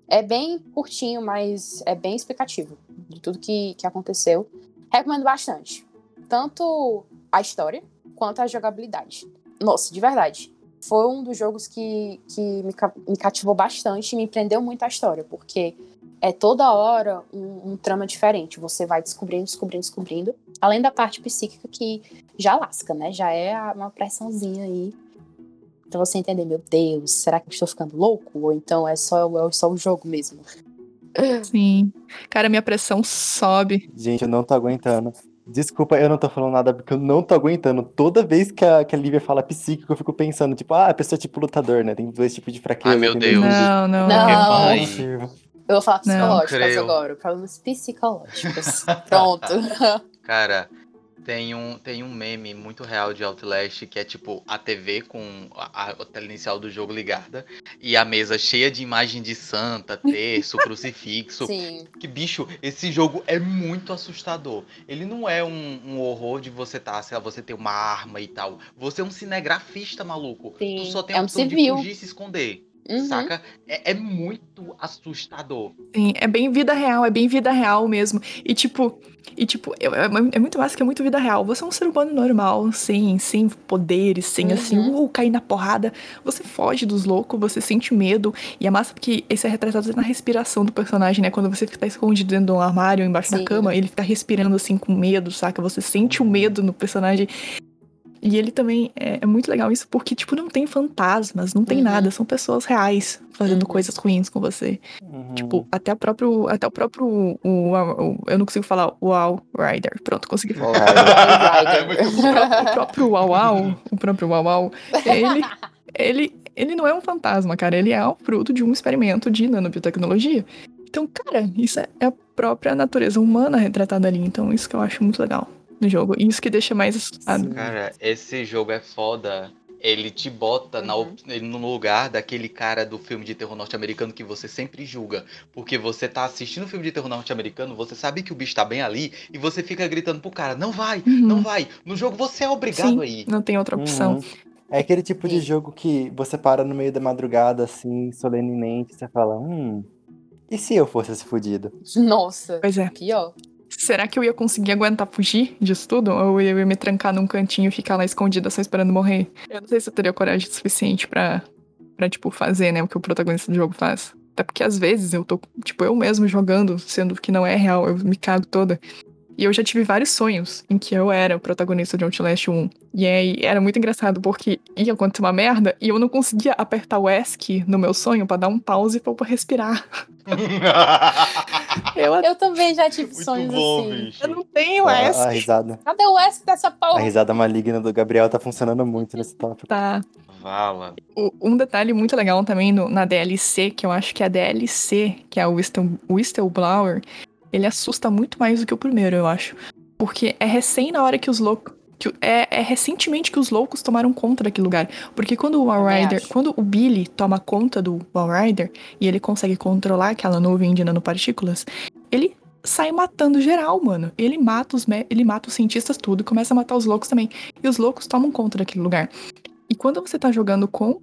É bem curtinho, mas é bem explicativo de tudo que, que aconteceu. Recomendo bastante. Tanto a história quanto a jogabilidade. Nossa, de verdade. Foi um dos jogos que, que me, me cativou bastante e me prendeu muito a história, porque é toda hora um, um trama diferente. Você vai descobrindo, descobrindo, descobrindo. Além da parte psíquica que já lasca, né? Já é uma pressãozinha aí Pra você entender, meu Deus, será que eu estou ficando louco? Ou então é só, é só o jogo mesmo? Sim. Cara, minha pressão sobe. Gente, eu não tô aguentando. Desculpa, eu não tô falando nada porque eu não tô aguentando. Toda vez que a, que a Lívia fala psíquico, eu fico pensando, tipo, ah, a pessoa é tipo lutador, né? Tem dois tipos de fraqueza. Ai, meu Deus. Não, não, Não. não. Eu vou falar psicológicas agora. Problemas psicológicos. Pronto. Cara, tem um, tem um meme muito real de Outlast que é tipo a TV com a, a tela inicial do jogo ligada e a mesa cheia de imagem de santa, terço, crucifixo. Sim. Que bicho, esse jogo é muito assustador. Ele não é um, um horror de você tá, sei lá, você ter uma arma e tal. Você é um cinegrafista, maluco. Sim, Tu só tem é um opção civil. de fugir e se esconder. Uhum. Saca? É, é muito assustador. Sim, é bem vida real, é bem vida real mesmo. E tipo, e tipo, é, é- é muito massa que é muito vida real. Você é um ser humano normal, sem, sem poderes, sem Uhum. assim, uh, cair na porrada. Você foge dos loucos, você sente medo. E é massa porque isso é retratado na respiração do personagem, né? Quando você tá escondido dentro de um armário, embaixo da Sim. cama, ele fica respirando assim com medo, saca? Você sente o medo no personagem. E ele também é, é muito legal isso, porque, tipo, não tem fantasmas, não tem Uhum. nada, são pessoas reais fazendo Uhum. coisas ruins com você. Uhum. Tipo, até o próprio. Até o próprio. O, o- eu não consigo falar Wow Rider. Pronto, consegui falar. É. O próprio Wow Wow, o próprio Wow Wow, ele, ele, ele não é um fantasma, cara. Ele é o fruto de um experimento de nanobiotecnologia. Então, cara, isso é a própria natureza humana retratada ali. Então, isso que eu acho muito legal no jogo. E isso que deixa mais assustado. Cara, esse jogo é foda. Ele te bota na Uhum. ele no lugar daquele cara do filme de terror norte-americano que você sempre julga. Porque você tá assistindo o filme de terror norte-americano, você sabe que o bicho tá bem ali e você fica gritando pro cara: não vai, Uhum. não vai. No jogo você é obrigado Sim, a ir. não tem outra opção. Uhum. É aquele tipo de jogo que você para no meio da madrugada, assim, solenemente, você fala, hum, e se eu fosse esse fudido? Nossa, Pois é. pior. Será que eu ia conseguir aguentar fugir disso tudo? Ou eu ia me trancar num cantinho e ficar lá escondida só esperando morrer? Eu não sei se eu teria coragem suficiente pra, pra tipo, fazer, né, o que o protagonista do jogo faz. Até porque às vezes eu tô, tipo, eu mesmo jogando, sendo que não é real, eu me cago toda. E eu já tive vários sonhos em que eu era o protagonista de Outlast 1. E aí era muito engraçado porque ia acontecer uma merda e eu não conseguia apertar o ESC no meu sonho pra dar um pause pra eu respirar. Eu, Eu também já tive Muito sonhos bom, assim. bicho. eu não tenho A, a ESC. risada, Cadê o S dessa a porra? risada maligna do Gabriel tá funcionando muito nesse tópico. Tá. Vala. O- um detalhe muito legal também no- na DLC, que eu acho que a DLC, que é o Whistle, Whistleblower, ele assusta muito mais do que o primeiro, eu acho. Porque é recém na hora que os loucos. É, é recentemente que os loucos tomaram conta daquele lugar. Porque quando o Wall Rider. Quando o Billy toma conta do Wall Rider e ele consegue controlar aquela nuvem de nanopartículas, ele sai matando geral, mano. Ele mata os, ele mata os cientistas tudo, começa a matar os loucos também. E os loucos tomam conta daquele lugar. E quando você tá jogando com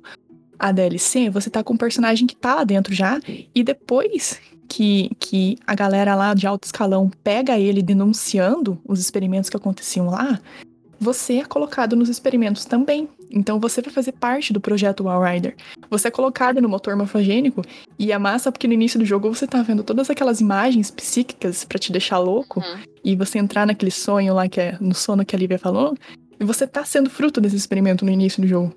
a DLC, você tá com um personagem que tá lá dentro já, e depois que, que a galera lá de alto escalão pega ele denunciando os experimentos que aconteciam lá, você é colocado nos experimentos também. Então você vai fazer parte do projeto Wall Rider. Você é colocado no motor morfogênico e é massa porque no início do jogo você tá vendo todas aquelas imagens psíquicas pra te deixar louco Uhum. e você entrar naquele sonho lá que é no sono que a Lívia falou, e você tá sendo fruto desse experimento no início do jogo.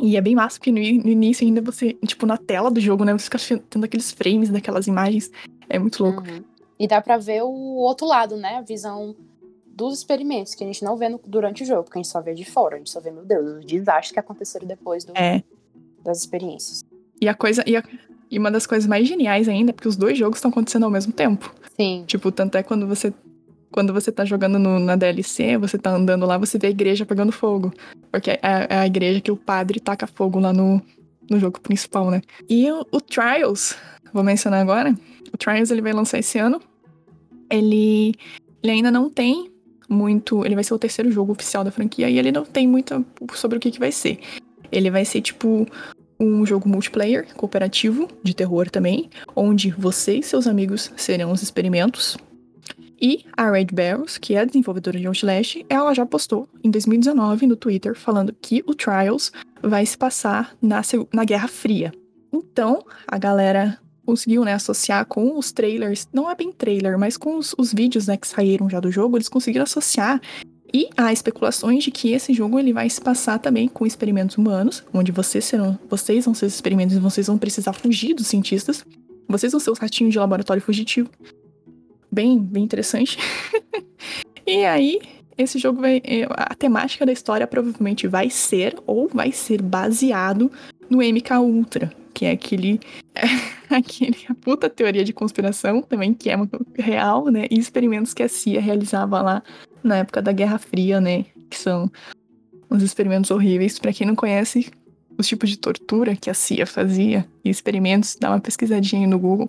E é bem massa, porque no, no início ainda você, tipo, na tela do jogo, né? Você fica tendo aqueles frames daquelas imagens. É muito louco. Uhum. E dá pra ver o outro lado, né? A visão dos experimentos, que a gente não vê no- durante o jogo, porque a gente só vê de fora. A gente só vê, meu Deus, os desastres que aconteceram depois do- É. das experiências. E a coisa. E, a- e uma das coisas mais geniais ainda é porque os dois jogos estão acontecendo ao mesmo tempo. Sim. Tipo, tanto é quando você. Quando você tá jogando no- na DLC, você tá andando lá, você vê a igreja pegando fogo. Porque é, é a igreja que o padre taca fogo lá no, no jogo principal, né? E o, o Trials, vou mencionar agora. O Trials ele vai lançar esse ano. Ele, ele ainda não tem muito. Ele vai ser o terceiro jogo oficial da franquia e ele não tem muito sobre o que, que vai ser. Ele vai ser tipo um jogo multiplayer, cooperativo, de terror também, onde você e seus amigos serão os experimentos. E a Red Barrels, que é a desenvolvedora de Outlast, ela já postou em 2019 no Twitter falando que o Trials vai se passar na, na Guerra Fria. Então, a galera conseguiu né, associar com os trailers, não é bem trailer, mas com os, os vídeos né, que saíram já do jogo, eles conseguiram associar. E há especulações de que esse jogo ele vai se passar também com experimentos humanos, onde vocês serão, vocês vão ser os experimentos vocês vão precisar fugir dos cientistas. Vocês vão ser os ratinhos de laboratório fugitivo. Bem, bem interessante. e aí, esse jogo vai. é, A temática da história provavelmente vai ser, ou vai ser baseado no MK Ultra, que é aquele. aquele a puta teoria de conspiração também, que é real, né? E experimentos que a CIA realizava lá na época da Guerra Fria, né? Que são uns experimentos horríveis. Pra quem não conhece os tipos de tortura que a CIA fazia e experimentos, dá uma pesquisadinha aí no Google,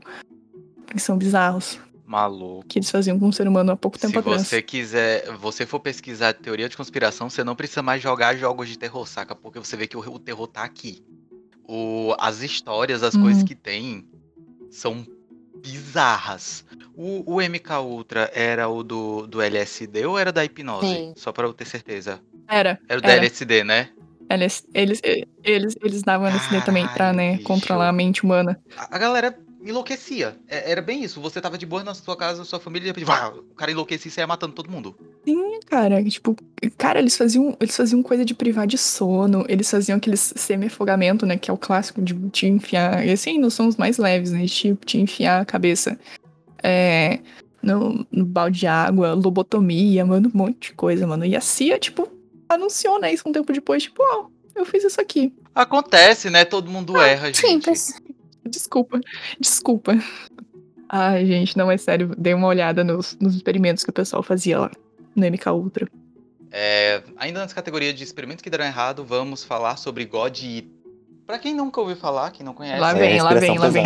que são bizarros, Maluco. que eles faziam com o ser humano há pouco tempo Se atrás. você quiser, você for pesquisar teoria de conspiração, você não precisa mais jogar jogos de terror, saca? Porque você vê que o, o terror tá aqui. O, as histórias, as Uhum. coisas que tem são bizarras. O, o MK Ultra era o do, do LSD ou era da hipnose? Sim. Só pra eu ter certeza. Era, Era o da Era. LSD, né? eles, eles, eles, eles davam LSD também pra, Caralho, né, bicho. controlar a mente humana. A galera enlouquecia. É- era bem isso. Você tava de boa na sua casa, na sua família, e de repente, vá, o cara enlouquecia e saia matando todo mundo. Sim, cara. Tipo, cara, eles faziam, eles faziam coisa de privar de sono, eles faziam aqueles semi-afogamento, né? Que é o clássico de te enfiar. E assim, não são os mais leves, né? De te enfiar a cabeça é, no, no balde de água, lobotomia, mano, um monte de coisa, mano. E a CIA, tipo, anunciou, né? Isso um tempo depois, tipo, ó, eu fiz isso aqui. Acontece, né? Todo mundo erra, gente. Simples. Desculpa, desculpa. Ai, gente, não é sério. Dei uma olhada nos, nos experimentos que o pessoal fazia lá no MK Ultra. É, ainda nessa categoria de experimentos que deram errado, vamos falar sobre God Eater. Pra quem nunca ouviu falar, quem não conhece. Lá É, vem, lá vem, lá vem.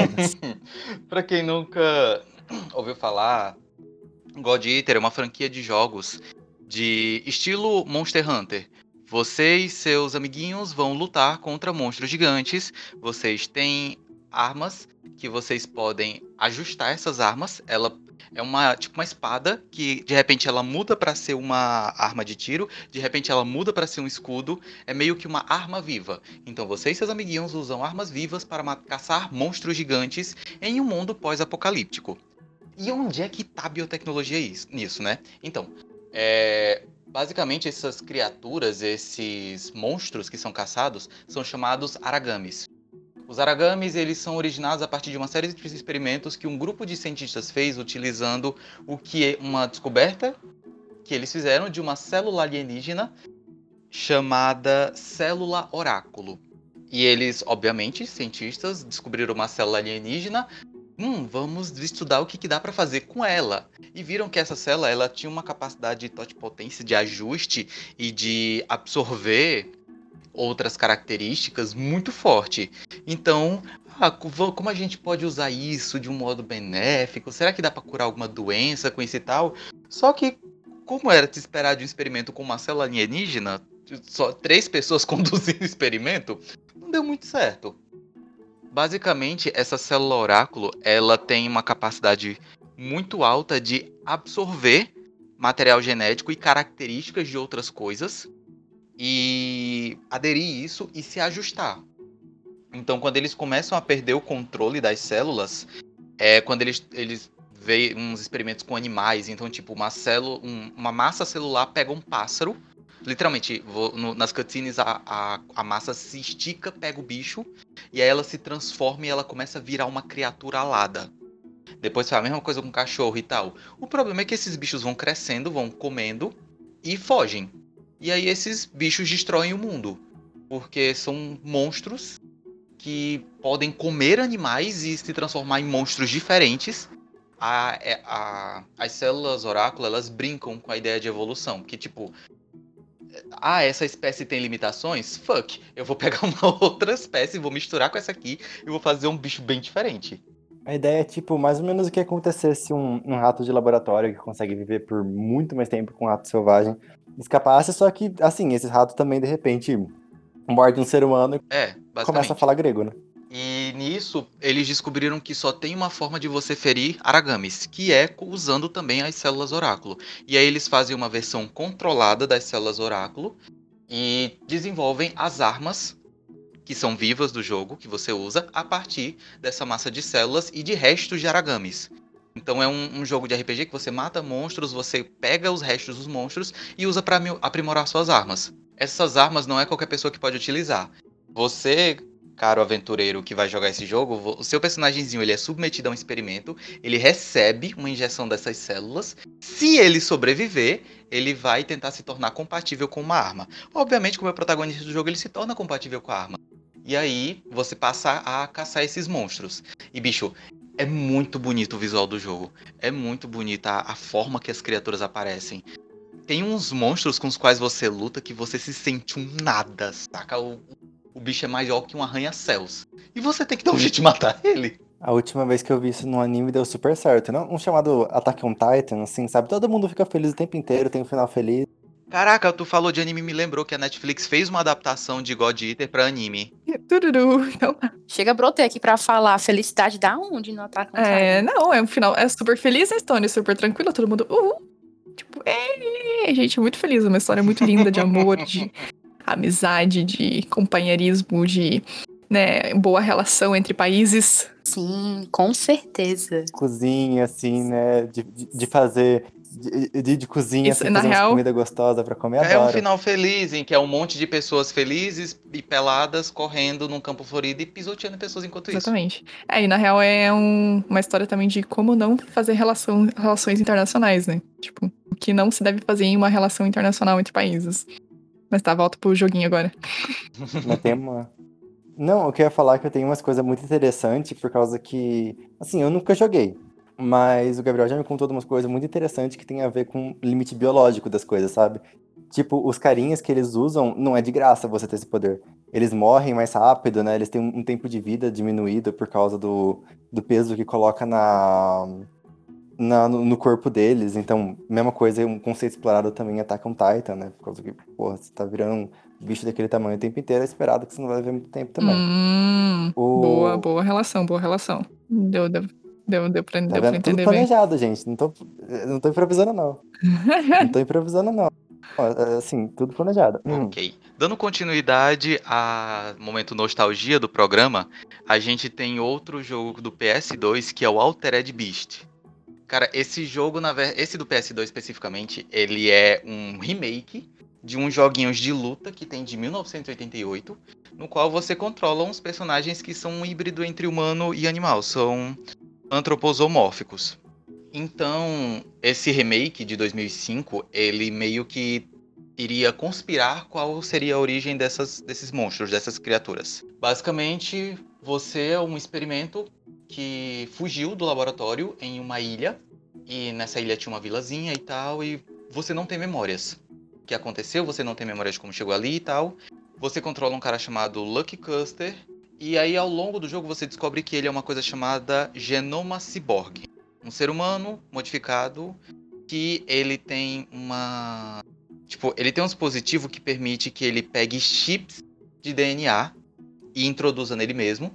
pra quem nunca ouviu falar, God Eater é uma franquia de jogos de estilo Monster Hunter. Você e seus amiguinhos vão lutar contra monstros gigantes. Vocês têm armas que vocês podem ajustar essas armas. Ela é uma tipo uma espada que de repente ela muda para ser uma arma de tiro, de repente ela muda para ser um escudo. É meio que uma arma viva. Então você e seus amiguinhos usam armas vivas para caçar monstros gigantes em um mundo pós-apocalíptico. E onde é que tá a biotecnologia is- nisso, né? Então, é, basicamente essas criaturas, esses monstros que são caçados, são chamados aragamis. Os aragamis, eles são originados a partir de uma série de experimentos que um grupo de cientistas fez utilizando o que é uma descoberta que eles fizeram de uma célula alienígena chamada célula oráculo. E eles, obviamente, cientistas, descobriram uma célula alienígena. Hum, vamos estudar o que, que dá para fazer com ela. E viram que essa célula ela tinha uma capacidade de totipotência, de ajuste e de absorver outras características muito forte. Então, ah, co- como a gente pode usar isso de um modo benéfico? Será que dá para curar alguma doença com isso e tal? Só que, como era de esperar de um experimento com uma célula alienígena, só três pessoas conduzindo o experimento, não deu muito certo. Basicamente, essa célula oráculo, ela tem uma capacidade muito alta de absorver material genético e características de outras coisas e aderir isso e se ajustar. Então, quando eles começam a perder o controle das células, é quando eles, eles veem uns experimentos com animais. Então, tipo, uma, célula, um- uma massa celular pega um pássaro. Literalmente, vou- no- nas cutscenes a, a, a massa se estica, pega o bicho, e aí ela se transforma e ela começa a virar uma criatura alada. Depois faz a mesma coisa com cachorro e tal. O problema é que esses bichos vão crescendo, vão comendo e fogem. E aí esses bichos destroem o mundo. Porque são monstros que podem comer animais e se transformar em monstros diferentes. A- é- a- as células oráculo, elas brincam com a ideia de evolução. Que tipo, ah, essa espécie tem limitações? Fuck, eu vou pegar uma outra espécie, vou misturar com essa aqui e vou fazer um bicho bem diferente. A ideia é, tipo, mais ou menos o que acontecesse um, um rato de laboratório que consegue viver por muito mais tempo com um rato selvagem escapasse, só que, assim, esse rato também, de repente, morde um ser humano É, e basicamente. começa a falar grego, né? E nisso, eles descobriram que só tem uma forma de você ferir aragamis, que é usando também as células oráculo. E aí eles fazem uma versão controlada das células oráculo e desenvolvem as armas que são vivas do jogo, que você usa, a partir dessa massa de células e de restos de aragamis. Então é um, um jogo de RPG que você mata monstros, você pega os restos dos monstros e usa para aprimorar suas armas. Essas armas não é qualquer pessoa que pode utilizar. Você, caro aventureiro que vai jogar esse jogo, o seu personagemzinho ele é submetido a um experimento, ele recebe uma injeção dessas células. Se ele sobreviver, ele vai tentar se tornar compatível com uma arma. Obviamente, como é o protagonista do jogo, ele se torna compatível com a arma. E aí você passa a caçar esses monstros. E bicho, é muito bonito o visual do jogo. É muito bonita a, forma que as criaturas aparecem. Tem uns monstros com os quais você luta que você se sente um nada, saca? O, o bicho é maior que um arranha-céus. E você tem que dar um jeito de matar ele. A última vez que eu vi isso no anime deu super certo, não? Um chamado Attack on Titan, assim, sabe? Todo mundo fica feliz o tempo inteiro, tem um final feliz. Caraca, tu falou de anime me lembrou que a Netflix fez uma adaptação de God Eater pra anime. Tururu. Então, Chega brotei aqui pra falar a felicidade da onde no Attack on é, não, é um final. É super feliz a história, super tranquila, todo mundo. Uhul. Tipo, é, gente, muito feliz. Uma história muito linda de amor, de amizade, de companheirismo, de né, boa relação entre países. Sim, com certeza. Cozinha, assim, né? De, de fazer de, de, de cozinha, Isso, assim, na real- comida gostosa pra comer, É um final feliz, em que é um monte de pessoas felizes e peladas correndo num campo florido e pisoteando pessoas enquanto isso. Exatamente. É, e na real é um- uma história também de como não fazer relação, relações internacionais, né? Tipo, o que não se deve fazer em uma relação internacional entre países. Mas tá, volta pro joguinho agora. Mas tem uma. Não, eu queria falar que eu tenho umas coisas muito interessantes, por causa que. Assim, eu nunca joguei. Mas o Gabriel já me contou de umas coisas muito interessantes que tem a ver com o limite biológico das coisas, sabe? Tipo, os carinhas que eles usam, não é de graça você ter esse poder. Eles morrem mais rápido, né? Eles têm um um tempo de vida diminuído por causa do, do peso que coloca na, na, no, no corpo deles. Então, mesma coisa, um conceito explorado também Attack on Titan, né? Por causa que, porra, você tá virando um bicho daquele tamanho o tempo inteiro, é esperado que você não vai ver muito tempo também. Hum, O- Boa, boa relação, boa relação. Deu, deu, deu, deu pra, Tá deu pra vendo? Tudo entender bem. planejado, gente. Não tô, não tô improvisando, não. Não tô improvisando, não. É, Assim, tudo planejado. Hum. Ok. Dando continuidade a momento nostalgia do programa, a gente tem outro jogo do PS2 que é o Altered Beast. Cara, esse jogo, na ver... esse do PS2 especificamente, ele é um remake de uns joguinhos de luta que tem de 1988, no qual você controla uns personagens que são um híbrido entre humano e animal, são antroposomórficos. Então, esse remake de 2005, ele meio que iria conspirar qual seria a origem dessas, desses monstros, dessas criaturas. Basicamente, você é um experimento que fugiu do laboratório em uma ilha, e nessa ilha tinha uma vilazinha e tal, e você não tem memórias. O que aconteceu, você não tem memórias de como chegou ali e tal. Você controla um cara chamado Lucky Custer, e aí ao longo do jogo você descobre que ele é uma coisa chamada genoma ciborgue. Um ser humano modificado que ele tem uma Tipo, ele tem um dispositivo que permite que ele pegue chips de DNA e introduza nele mesmo.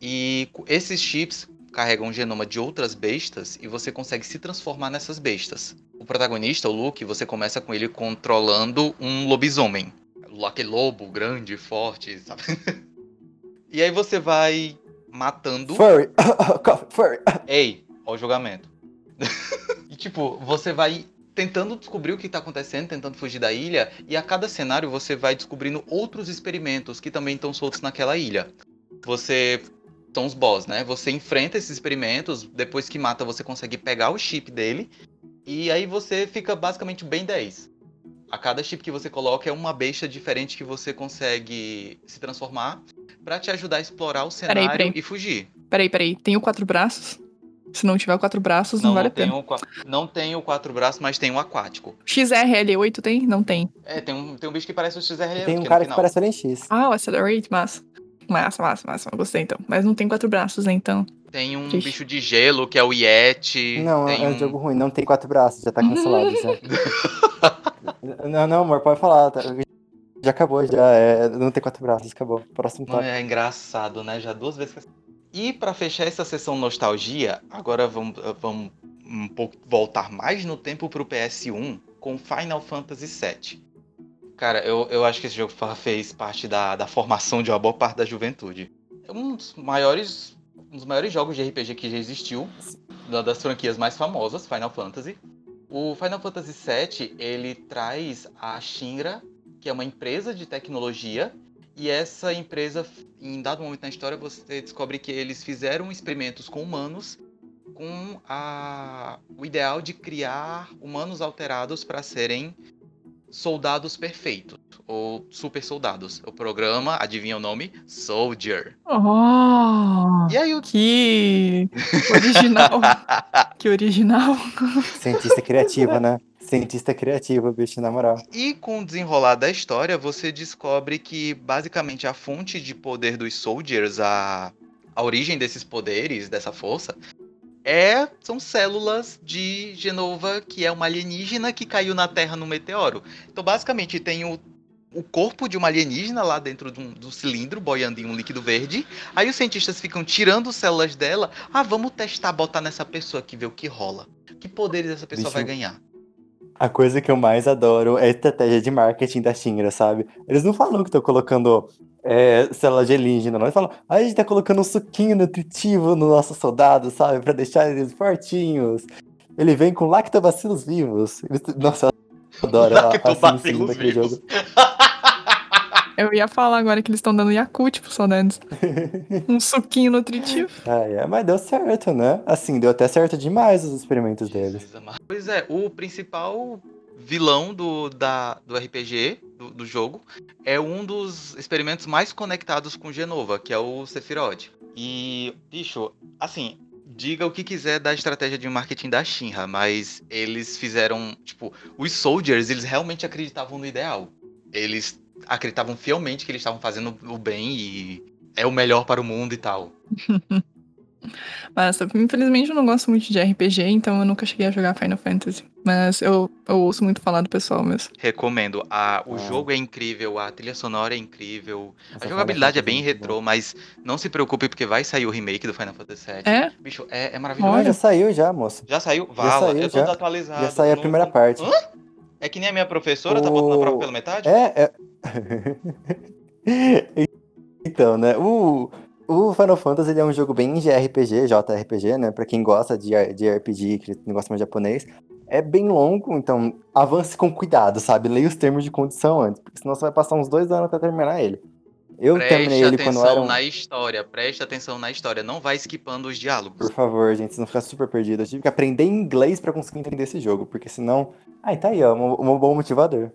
E esses chips carregam o genoma de outras bestas e você consegue se transformar nessas bestas. O protagonista, o Luke, você começa com ele controlando um lobisomem. Aquele lobo grande, forte, sabe? e aí você vai matando. Furry! Furry! Ei, ó o julgamento. e tipo, você vai tentando descobrir o que tá acontecendo, tentando fugir da ilha, e a cada cenário você vai descobrindo outros experimentos que também estão soltos naquela ilha. Você. São os boss, né? Você enfrenta esses experimentos, depois que mata, você consegue pegar o chip dele, e aí você fica basicamente bem 10. A cada chip que você coloca é uma besta diferente que você consegue se transformar pra te ajudar a explorar o cenário peraí. e fugir. Peraí, peraí. Tem o quatro braços? Se não tiver o quatro braços, não, vale a pena. o não tem o quatro braços, mas tem o aquático. XRL8 tem? Não tem. É, tem um, tem um bicho que parece o XRL. Tem um cara que parece Alien X. Ah, o Accelerate, massa. Massa, massa, massa. Gostei então. Mas não tem quatro braços, né, então. Tem um Triste. bicho de gelo, que é o Yeti. Não, tem é um um... jogo ruim, não tem quatro braços, já tá cancelado. já. não, não, amor, pode falar. tá- Já acabou, já. é, não tem quatro braços, acabou. Próximo tópico. é engraçado, né? Já duas vezes que... E pra fechar essa sessão nostalgia, agora vamos, vamos um pouco voltar mais no tempo pro PS1 com Final Fantasy VII. Cara, eu, eu acho que esse jogo fez parte da, da formação de uma boa parte da juventude. É um dos maiores, um dos maiores jogos de RPG que já existiu, uma das franquias mais famosas, Final Fantasy. O Final Fantasy VII, ele traz a Shinra, que é uma empresa de tecnologia, e essa empresa, em dado momento na história, você descobre que eles fizeram experimentos com humanos com a, o ideal de criar humanos alterados para serem soldados perfeitos, ou super soldados. O programa, adivinha o nome? Soldier. Oh! E aí o Que original. que original. Cientista criativa, né? Cientista criativa, bicho, na moral. E com o desenrolar da história, você descobre que basicamente a fonte de poder dos Soldiers, a, a origem desses poderes, dessa força, é são células de Genova, que é uma alienígena que caiu na Terra no meteoro. Então, basicamente, tem o, o corpo de uma alienígena lá dentro de um, do cilindro, boiando em um líquido verde. Aí os cientistas ficam tirando células dela. Ah, vamos testar, botar nessa pessoa aqui, ver o que rola. Que poderes essa pessoa Bicho, vai ganhar? A coisa que eu mais adoro é a estratégia de marketing da Shinra, sabe? Eles não falam que estão colocando é, célula de não. Eles falam, "Ah, a gente tá colocando um suquinho nutritivo no nosso soldado, sabe? Pra deixar eles fortinhos. Ele vem com lactobacilos vivos. Nossa, eu adoro a, a daquele vivos. Eu ia falar agora que eles estão dando Yakult pro Solandes. Um suquinho nutritivo. Ah, é, mas deu certo, né? Assim, deu até certo demais os experimentos deles. Pois é, o principal vilão do, da, do RPG, do, do jogo, é um dos experimentos mais conectados com Genova, que é o Sephiroth. E, bicho, assim, diga o que quiser da estratégia de marketing da Shinra, mas eles fizeram, tipo, os soldiers, eles realmente acreditavam no ideal. Eles acreditavam fielmente que eles estavam fazendo o bem e é o melhor para o mundo e tal. Mas, infelizmente, eu não gosto muito de RPG, então eu nunca cheguei a jogar Final Fantasy. Mas eu, eu ouço muito falar do pessoal mesmo. Recomendo. A, o Ah. jogo é incrível, a trilha sonora é incrível, Essa A jogabilidade é bem Fantasy retrô, mas não se preocupe porque vai sair o remake do Final Fantasy VII. É? Bicho, é, é bom. maravilhoso. Ah, já saiu já, moço. Já saiu? Vala, saiu, eu tô já. desatualizado. Já saiu a não- primeira parte. Hã? É que nem a minha professora, tá botando a prova pela metade? É, é. então, né? O, o Final Fantasy ele é um jogo bem de RPG, JRPG, né? Pra quem gosta de, de RPG, que gosta mais de japonês. É bem longo, então avance com cuidado, sabe? Leia os termos de condição antes, porque senão você vai passar uns dois anos pra terminar ele. Eu terminei Preste ele quando atenção era um... na história, preste atenção na história, não vai esquipando os diálogos. Por favor, gente, não ficar super perdidos. Eu tive que aprender inglês pra conseguir entender esse jogo, porque senão. Ai, tá aí, ó, um, um bom motivador.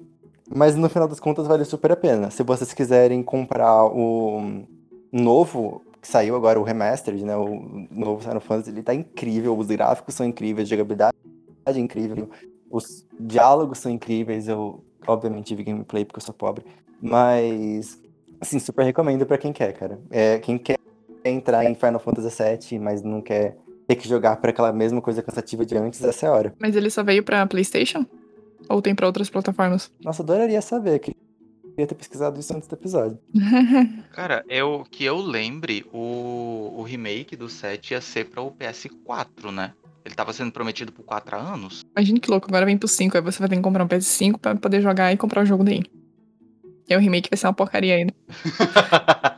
Mas no final das contas vale super a pena. Se vocês quiserem comprar o novo, que saiu agora, o Remastered, né? O novo Final Fantasy, ele tá incrível, os gráficos são incríveis, a jogabilidade é incrível, os diálogos são incríveis. Eu, obviamente, vi gameplay porque eu sou pobre. Mas, assim, super recomendo pra quem quer, cara. É, quem quer entrar em Final Fantasy VII, mas não quer ter que jogar por aquela mesma coisa cansativa de antes, essa é a hora. Mas ele só veio pra PlayStation? Ou tem pra outras plataformas? Nossa, adoraria saber. Queria ter pesquisado isso antes do episódio. Cara, eu, que eu lembre, o, o remake do 7 ia ser para o PS4, né? Ele tava sendo prometido por 4 anos. Imagina que louco, agora vem pro 5, aí você vai ter que comprar um PS5 pra poder jogar e comprar o jogo daí. E aí o remake vai ser uma porcaria ainda.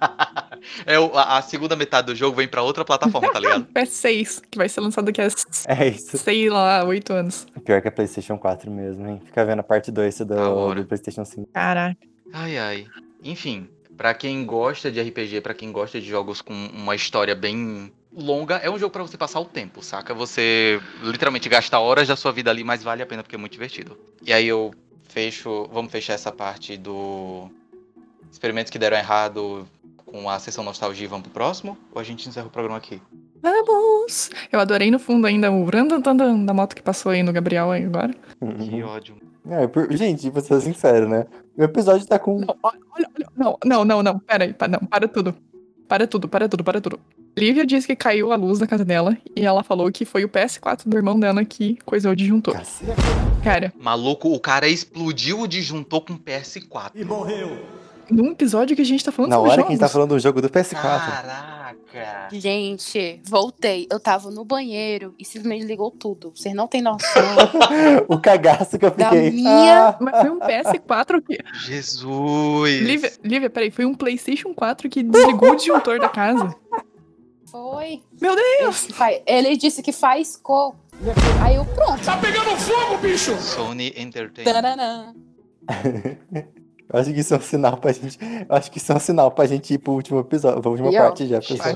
é, o- a, a segunda metade do jogo vem pra outra plataforma, tá ligado? PS6, que vai ser lançado daqui a, É isso. sei lá, 8 anos. Pior que a PlayStation 4 mesmo, hein? Fica vendo a parte 2 do, do PlayStation 5. Caraca. Ai, ai. Enfim, pra quem gosta de RPG, pra quem gosta de jogos com uma história bem longa, é um jogo pra você passar o tempo, saca? Você literalmente gasta horas da sua vida ali, mas vale a pena porque é muito divertido. E aí eu fecho, vamos fechar essa parte do experimentos que deram errado com a sessão nostalgia e vamos pro próximo? Ou a gente encerra o programa aqui? Vamos! Eu adorei no fundo ainda o randandandan da moto que passou aí no Gabriel aí agora. Que ódio. É, por- Gente, vou ser sincero, né? O episódio tá com. Não, olha, olha, não, não, não, não, pera aí, não, para tudo. Para tudo, para tudo, para tudo. Lívia disse que caiu a luz da casa dela e ela falou que foi o PS4 do irmão dela que coisou o disjuntor. Cacete. Cara, Maluco, o cara explodiu o disjuntor com PS4. Num episódio que a gente tá falando Na sobre hora que a gente tá jogos. falando do jogo do PS4. Caraca! Gente, voltei. Eu tava no banheiro e simplesmente ligou tudo. Vocês não têm noção. o cagaço que eu Da fiquei. minha- Ah, Mas foi um PS4 que. Jesus! Lívia, Lívia, peraí, foi um PlayStation 4 que desligou o disjuntor da casa. Foi. Meu Deus! disse que faz- Ele disse que faz cor. Aí eu, pronto. Sony Entertainment. eu acho que isso é um sinal pra gente. Eu acho que isso é um sinal pra gente ir pro último episódio. Pra última E, ó, parte já, pessoal.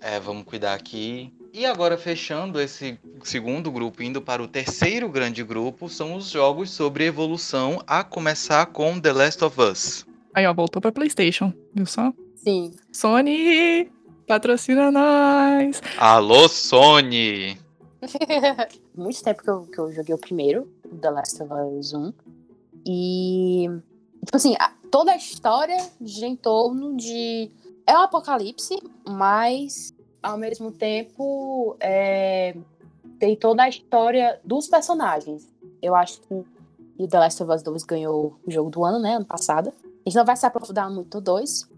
É, vamos cuidar aqui. E agora, fechando esse segundo grupo, indo para o terceiro grande grupo, são os jogos sobre evolução, a começar com The Last of Us. Aí, ó, voltou pra PlayStation, viu só? Sim. Sony! Patrocina nós! Alô, Sony! Muito tempo que eu, que eu joguei o primeiro, The Last of Us 1. E, tipo assim, toda a história gira em torno de. É um apocalipse, mas ao mesmo tempo é, tem toda a história dos personagens. Eu acho que o The Last of Us 2 ganhou o jogo do ano, né? Ano passado. A gente não vai se aprofundar muito no 2.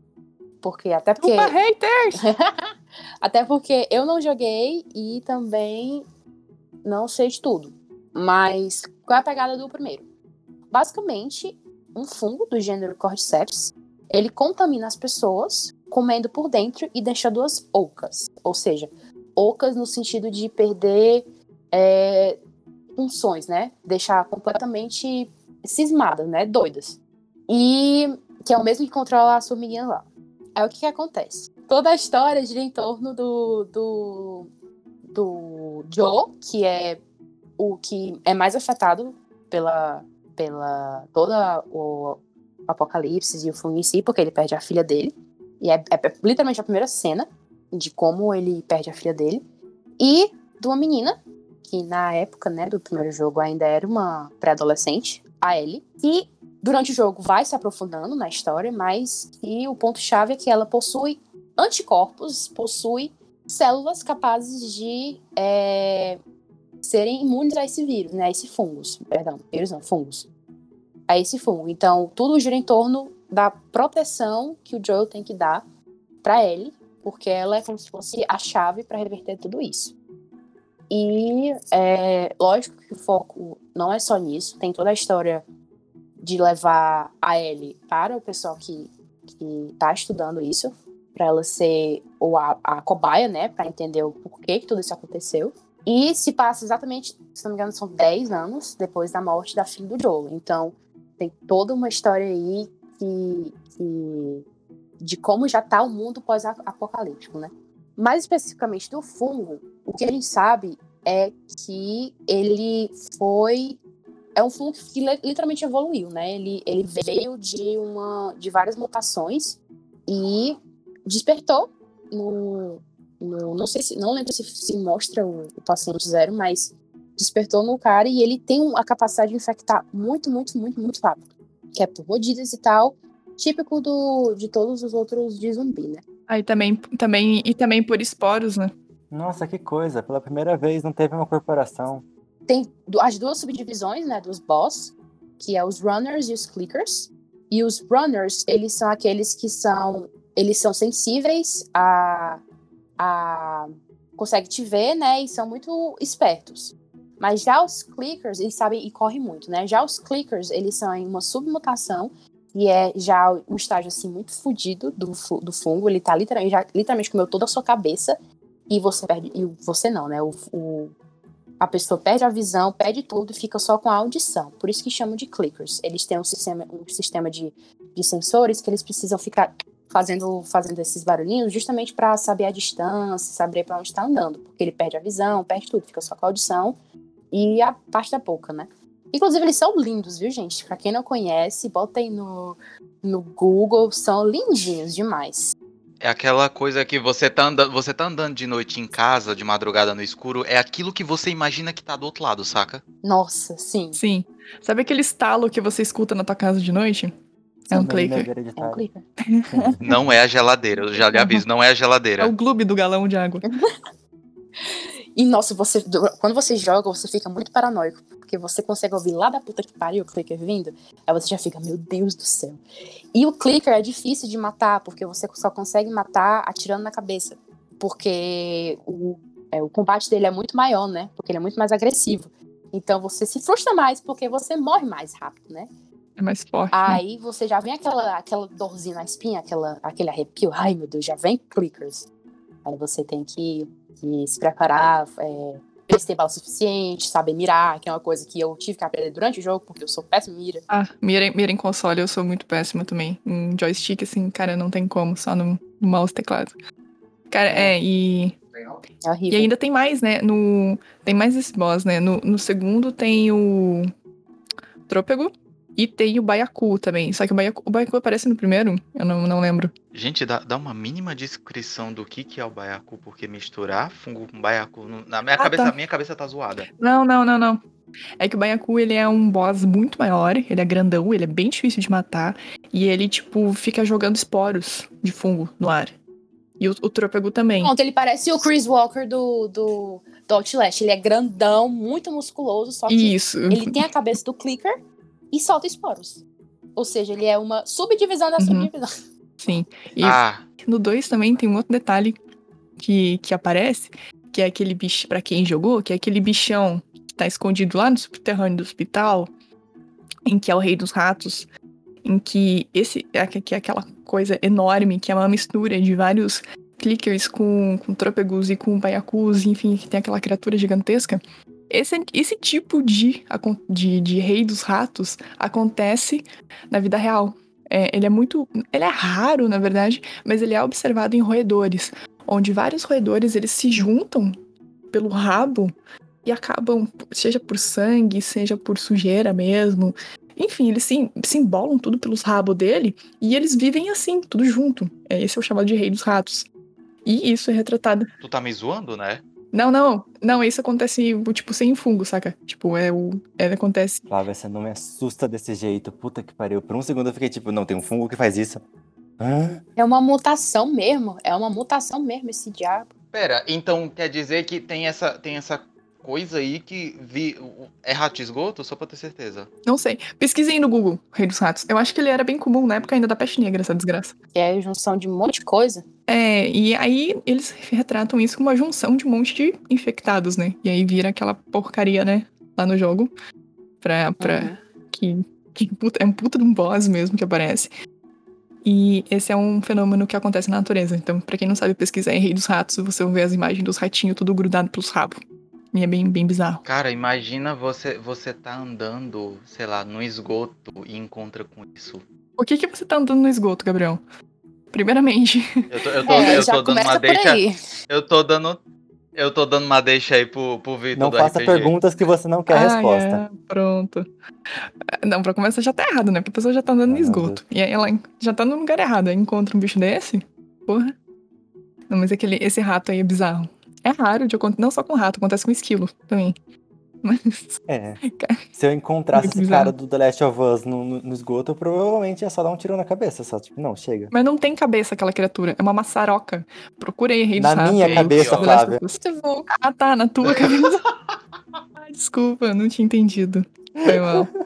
Porque até porque. Opa, haters! Até porque eu não joguei e também não sei de tudo. Mas qual é a pegada do primeiro? Basicamente, um fungo do gênero Cordyceps, ele contamina as pessoas comendo por dentro e deixando-as ocas. Ou seja, ocas no sentido de perder é, funções, né? Deixar completamente cismadas, né? Doidas. E que é o mesmo que controla as formiguinhas lá. Aí o que, que acontece? Toda a história gira em torno do, do, do Joe, que é o que é mais afetado pela, pela toda o apocalipse e o fungo em si, porque ele perde a filha dele. E é, é literalmente a primeira cena de como ele perde a filha dele. E de uma menina, que na época né, do primeiro jogo ainda era uma pré-adolescente, a Ellie, e durante o jogo vai se aprofundando na história, mas que o ponto-chave é que ela possui anticorpos, possui células capazes de é, serem imunes a esse vírus, né? A esse fungos, perdão, vírus não, fungos. A esse fungo. Então, tudo gira em torno da proteção que o Joel tem que dar para ele, porque ela é como se fosse a chave para reverter tudo isso. E é, lógico que o foco não é só nisso, tem toda a história de levar a Ellie para o pessoal que está estudando isso, para ela ser ou a, a cobaia, né, para entender o porquê que tudo isso aconteceu. E se passa exatamente, se não me engano, são 10 anos depois da morte da filha do Joel. Então, tem toda uma história aí que, que de como já está o mundo pós-apocalíptico, né? Mais especificamente do fungo, o que a gente sabe é que ele foi é um fungo que literalmente evoluiu, né? Ele, ele veio de uma de várias mutações e despertou no, no não sei se não lembro se, se mostra o, o, paciente zero, mas despertou no cara e ele tem a capacidade de infectar muito, muito, muito, muito rápido, que é por mordidas e tal, típico do, de todos os outros de zumbi, né? Aí também, também e também por esporos, né? Nossa, que coisa! Pela primeira vez não teve uma corporação. Tem as duas subdivisões, né, dos boss, que é os runners e os clickers. E os runners, eles são aqueles que são eles são sensíveis a, a consegue te ver, né? E são muito espertos. Mas já os clickers, eles sabem e correm muito, né? Já os clickers, eles são em uma submutação e é já um estágio assim muito fodido do, do fungo. Ele tá literalmente, já, literalmente comeu toda a sua cabeça e você perde. E você não, né? O, o, a pessoa perde a visão, perde tudo e fica só com a audição. Por isso que chamam de clickers. Eles têm um sistema, um sistema de, de sensores que eles precisam ficar fazendo, fazendo esses barulhinhos justamente para saber a distância, saber para onde está andando, porque ele perde a visão, perde tudo, fica só com a audição e a parte da boca, né? Inclusive, eles são lindos, viu, gente? Pra quem não conhece, bota aí no, no Google, são lindinhos demais. É aquela coisa que você tá, andando, você tá andando de noite em casa, de madrugada no escuro, é aquilo que você imagina que tá do outro lado, saca? Nossa, sim. Sim. Sabe aquele estalo que você escuta na tua casa de noite? É um clicker. É um clicker. Não é a geladeira, eu já lhe aviso, não é a geladeira. É o gloob do galão de água. e nossa, você, quando você joga, você fica muito paranoico, porque você consegue ouvir lá da puta que pariu o clicker vindo, aí você já fica, meu Deus do céu. E o clicker é difícil de matar, porque você só consegue matar atirando na cabeça, porque o, é, o combate dele é muito maior, né? Porque ele é muito mais agressivo. Então você se frustra mais, porque você morre mais rápido, né? É mais forte. Né? Aí né? você já vem aquela, aquela dorzinha na espinha, aquela, aquele arrepio. Ai, meu Deus, já vem clickers. Aí você tem que, que se preparar, é, ter bala suficiente, saber mirar, que é uma coisa que eu tive que aprender durante o jogo, porque eu sou péssimo mira. Ah, mira, mira em console eu sou muito péssima também. Em joystick, assim, cara, não tem como, só no, no mouse teclado. Cara, é, e. É. E ainda tem mais, né? No, tem mais esse boss, né? No, no segundo tem o. Trôpego, e tem o Baiacu também. Só que o Baiacu, o Baiacu aparece no primeiro? Eu não, não lembro. Gente, dá, dá uma mínima descrição do que, que é o Baiacu, porque misturar fungo com Baiacu. Na minha, ah, cabeça, tá. minha cabeça tá zoada. Não, não, não, não. É que o Baiacu, ele é um boss muito maior, ele é grandão, ele é bem difícil de matar. E ele, tipo, fica jogando esporos de fungo no ar. E o, o Trôpego também. Pronto, ele parece o Chris Walker do, do, do Outlast. Ele é grandão, muito musculoso, só que Isso. ele tem a cabeça do Clicker e solta esporos. Ou seja, ele é uma subdivisão da uhum. subdivisão. Sim. E ah. no 2 também tem um outro detalhe que, que aparece, que é aquele bicho, para quem jogou, que é aquele bichão que tá escondido lá no subterrâneo do hospital, em que é o rei dos ratos, em que esse é, que é aquela coisa enorme, que é uma mistura de vários clickers com, com trôpegos e com baiacus, enfim, que tem aquela criatura gigantesca. Esse, esse tipo de, de, de rei dos ratos acontece na vida real. É, ele é muito. Ele é raro, na verdade, mas ele é observado em roedores, onde vários roedores eles se juntam pelo rabo e acabam, seja por sangue, seja por sujeira mesmo. Enfim, eles se, se embolam tudo pelos rabos dele e eles vivem assim, tudo junto. É, esse é o chamado de rei dos ratos. E isso é retratado. Tu tá me zoando, né? Não, não, não, isso acontece, tipo, sem fungo, saca? Tipo, é o. É, acontece. Flávia, você não me assusta desse jeito. Puta que pariu. Por um segundo eu fiquei tipo, não, tem um fungo que faz isso. Hã? É uma mutação mesmo. É uma mutação mesmo esse diabo. Pera, então quer dizer que tem essa, tem essa coisa aí que vi, é rato de esgoto? Só pra ter certeza. Não sei. Pesquisei no Google, Rei dos Ratos. Eu acho que ele era bem comum na época ainda da peste negra, essa desgraça. Que é a junção de um monte de coisa. É, e aí eles retratam isso como uma junção de um monte de infectados, né? E aí vira aquela porcaria, né? Lá no jogo. Pra. pra Uhum. que, que puta- é um puta de um boss mesmo que aparece. E esse é um fenômeno que acontece na natureza. Então, pra quem não sabe pesquisar em Rei dos Ratos, você vai ver as imagens dos ratinhos tudo grudado pelos rabos. E é bem, bem bizarro. Cara, imagina você, você tá andando, sei lá, no esgoto e encontra com isso. Por que, que você tá andando no esgoto, Gabriel? Primeiramente, Eu tô, eu tô, É, eu já tô dando começa uma por deixa. aí. Eu tô dando. Eu tô dando uma deixa aí pro, pro Vitor Não do faça RPG. perguntas que você não quer Ah, resposta. é, pronto. Não, pra começar já tá errado, né? Porque a pessoa já tá andando no Ah, meu esgoto. E aí ela já tá no lugar errado. Aí encontra um bicho desse. Porra. Não, mas aquele, esse rato aí é bizarro. É raro de acontecer. Não só com rato, acontece com esquilo também. Mas. É. Se eu encontrasse esse cara do The Last of Us no, no- no esgoto, eu provavelmente ia só dar um tiro na cabeça. Só, tipo, não, chega. Mas não tem cabeça aquela criatura. É uma maçaroca. Procurei Rei Na minha cabeça, Last Flávia. Ah, tá, na tua cabeça. Desculpa, eu não tinha entendido. Foi mal.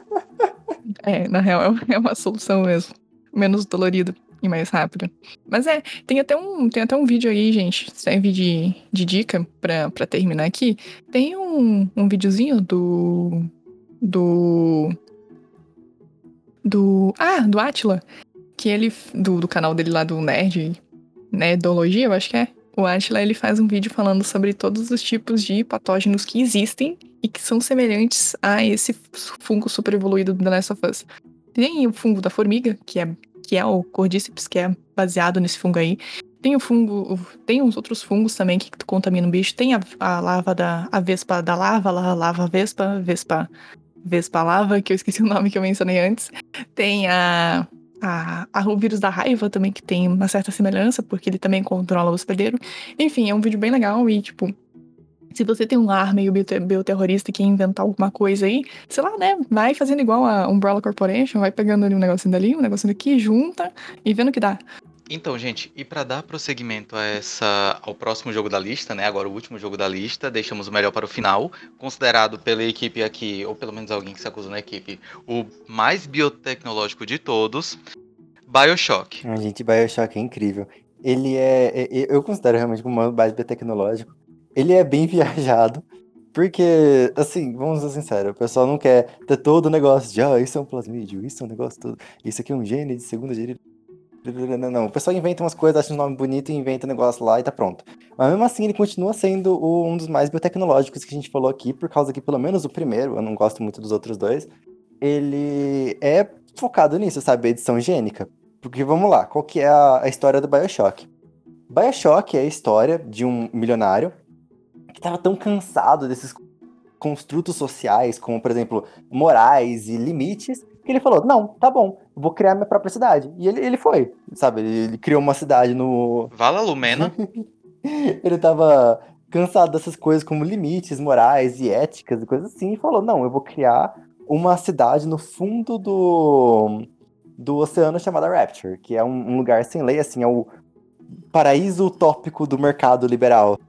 É, na real, é- é uma solução mesmo. Menos dolorido e mais rápido. Mas é, tem até um, tem até um vídeo aí, gente. Serve de, de dica pra, terminar aqui. Tem um, um videozinho do. Do. Do. Ah, do Atila. Que ele. Do, do canal dele lá do Nerd. Nerdologia, eu acho que é. O Atila ele faz um vídeo falando sobre todos os tipos de patógenos que existem e que são semelhantes a esse fungo super evoluído do The Last of Us. Tem o fungo da formiga, que é, que é o Cordyceps, que é baseado nesse fungo aí. Tem o fungo, tem uns outros fungos também que contaminam o bicho. Tem a, a lava da a vespa da lava, lá, lava vespa, vespa, vespa lava, que eu esqueci o nome que eu mencionei antes. Tem a, a, a- o vírus da raiva também, que tem uma certa semelhança, porque ele também controla o hospedeiro. Enfim, é um vídeo bem legal e, tipo, se você tem um ar meio biote- bioterrorista e quer inventar alguma coisa aí, sei lá, né? Vai fazendo igual a Umbrella Corporation, vai pegando ali um negocinho dali, um negocinho daqui, junta e vendo o que dá. Então, gente, e pra dar prosseguimento a essa, ao próximo jogo da lista, né? Agora o último jogo da lista, deixamos o melhor para o final, considerado pela equipe aqui, ou pelo menos alguém que se acusa na equipe, o mais biotecnológico de todos, BioShock. Ah, gente, Bioshock é incrível. Ele é, Eu considero realmente como um mais biotecnológico. Ele é bem viajado. Porque, assim, vamos ser sinceros, o pessoal não quer ter todo o negócio de, ah, isso é um plasmídio, isso é um negócio todo, isso aqui é um gene de segunda geração. Não, não, o pessoal inventa umas coisas, acha um nome bonito e inventa um negócio lá e tá pronto. Mas mesmo assim, ele continua sendo o- um dos mais biotecnológicos que a gente falou aqui, por causa que, pelo menos o primeiro, eu não gosto muito dos outros dois, ele é focado nisso, sabe? Edição gênica. Porque vamos lá, qual que é a, a história do Bioshock? Bioshock é a história de um milionário que estava tão cansado desses construtos sociais, como, por exemplo, morais e limites, que ele falou: Não, tá bom, vou criar minha própria cidade. E ele, ele foi, sabe? Ele, ele criou uma cidade no. Vala Lumena, ele tava cansado dessas coisas como limites morais e éticas e coisas assim, e falou: Não, eu vou criar uma cidade no fundo do, do oceano chamada Rapture, que é um, um lugar sem lei, assim, é o paraíso utópico do mercado liberal,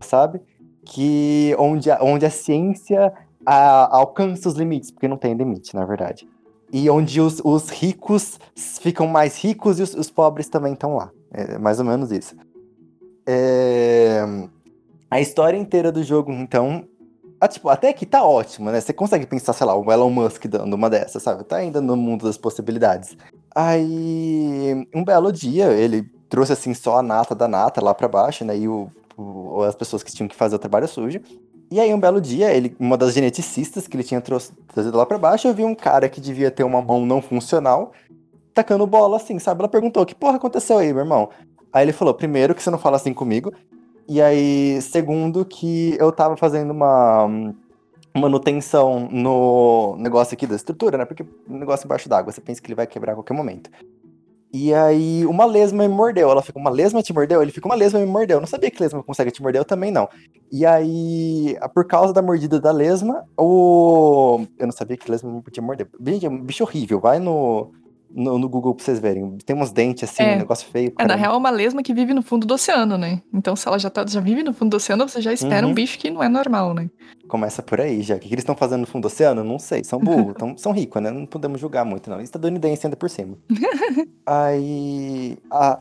sabe? Que onde a, onde a ciência a- alcança os limites, porque não tem limite, na verdade. E onde os, os ricos ficam mais ricos e os, os pobres também estão lá. É mais ou menos isso. É, A história inteira do jogo, então. ah, tipo, até que tá ótima, né? Você consegue pensar, sei lá, o Elon Musk dando uma dessas, sabe? Tá ainda no mundo das possibilidades. Aí, um belo dia, ele trouxe assim só a nata da nata lá pra baixo, né? E o, o- as pessoas que tinham que fazer o trabalho sujo. E aí, um belo dia, ele, uma das geneticistas que ele tinha trazido lá pra baixo, eu vi um cara que devia ter uma mão não funcional, tacando bola assim, sabe? Ela perguntou: que porra aconteceu aí, meu irmão? Aí ele falou: primeiro, que você não fala assim comigo. E aí, segundo, que eu tava fazendo uma manutenção no negócio aqui da estrutura, né? Porque o negócio embaixo d'água, você pensa que ele vai quebrar a qualquer momento. E aí, uma lesma me mordeu. Ela fica, uma lesma te mordeu? Ele fica, uma lesma me mordeu. Eu não sabia que lesma consegue te morder, eu também não. E aí, por causa da mordida da lesma, o. Eu não sabia que lesma podia morder. É bicho horrível. Vai no, no, no Google pra vocês verem. Tem uns dentes assim, É. um negócio feio. É, na caramba. real, é uma lesma que vive no fundo do oceano, né? Então, se ela já, tá, já vive no fundo do oceano, você já espera Uhum. um bicho que não é normal, né? Começa por aí já. O que que eles estão fazendo no fundo do oceano? Não sei. São burros. tão- são ricos, né? Não podemos julgar muito, não. Estadunidense ainda por cima. aí. A,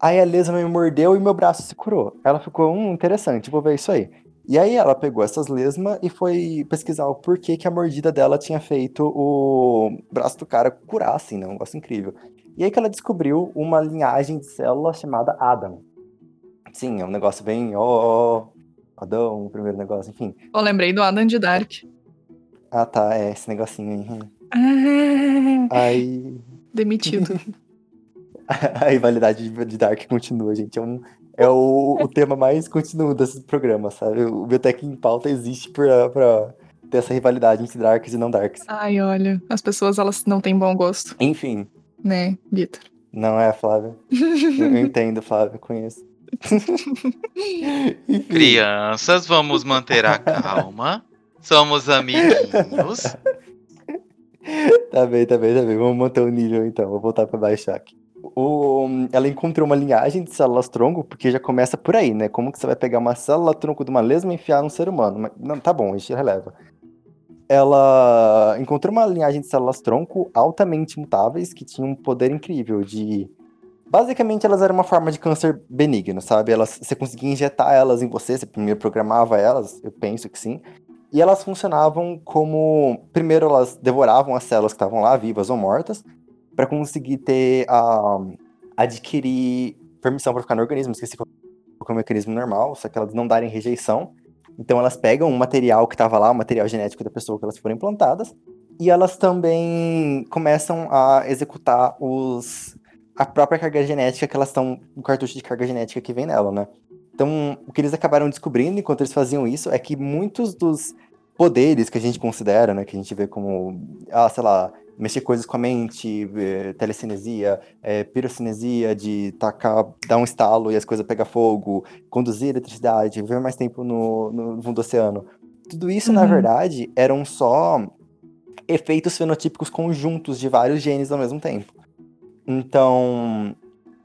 aí a lesma me mordeu e meu braço se curou. Ela ficou, hum, interessante, vou ver isso aí. E aí ela pegou essas lesmas e foi pesquisar o porquê que a mordida dela tinha feito o braço do cara curar, assim, né? Um negócio incrível. E aí que ela descobriu uma linhagem de células chamada Adam. Sim, é um negócio bem, ó, ó, Adão, o primeiro negócio, enfim. Eu lembrei do Adam de Dark. Ah, tá, é esse negocinho aí. hum. Ah, Aí demitido. a rivalidade de de Dark continua, gente. É, um, é o, o tema mais continuo desse programa, sabe? O Biotech em Pauta existe pra, pra ter essa rivalidade entre Darks e não Darks. Ai, olha, as pessoas, elas não têm bom gosto, Enfim, né, Vitor? não é, Flávia? Eu, entendo, Flávia, conheço. Crianças, vamos manter a calma. Somos amiguinhos. Tá bem, tá bem, tá bem. Vamos manter o nível então. Vou voltar pra baixo aqui. O, ela encontrou uma linhagem de células tronco, porque já começa por aí, né? Como que você vai pegar uma célula tronco de uma lesma e enfiar num ser humano? Mas, não, tá bom, a gente releva. Ela encontrou uma linhagem de células tronco altamente mutáveis que tinham um poder incrível de. Basicamente, elas eram uma forma de câncer benigno, sabe? Elas, você conseguia injetar elas em você, você primeiro programava elas, eu penso que sim. E elas funcionavam como. Primeiro, elas devoravam as células que estavam lá, vivas ou mortas, para conseguir ter a. adquirir permissão para ficar no organismo. Esqueci qual é o mecanismo normal, só que elas não darem rejeição. Então, elas pegam um material que estava lá, o material genético da pessoa que elas foram implantadas, e elas também começam a executar os. a própria carga genética que elas estão. o cartucho de carga genética que vem nela, né? Então, o que eles acabaram descobrindo enquanto eles faziam isso é que muitos dos poderes que a gente considera, né, que a gente vê como, ah, sei lá, mexer coisas com a mente, eh, telecinesia, eh, pirocinesia, de tacar, dar um estalo e as coisas pegar fogo, conduzir eletricidade, viver mais tempo no, no fundo do oceano. Tudo isso, na Uhum. verdade, eram só efeitos fenotípicos conjuntos de vários genes ao mesmo tempo. Então,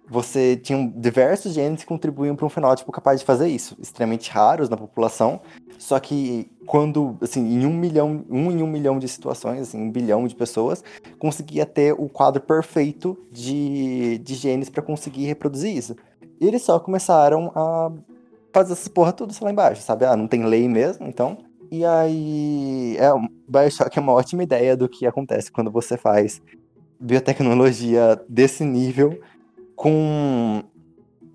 você tinha diversos genes que contribuíam para um fenótipo capaz de fazer isso, extremamente raros na população, só que quando, assim, em um milhão, um em um milhão de situações, assim, um bilhão de pessoas, conseguia ter o quadro perfeito de, de genes para conseguir reproduzir isso. E eles só começaram a fazer essa porra tudo lá embaixo, sabe? Ah, não tem lei mesmo, então. E aí, é, Bioshock é uma ótima ideia do que acontece quando você faz biotecnologia desse nível com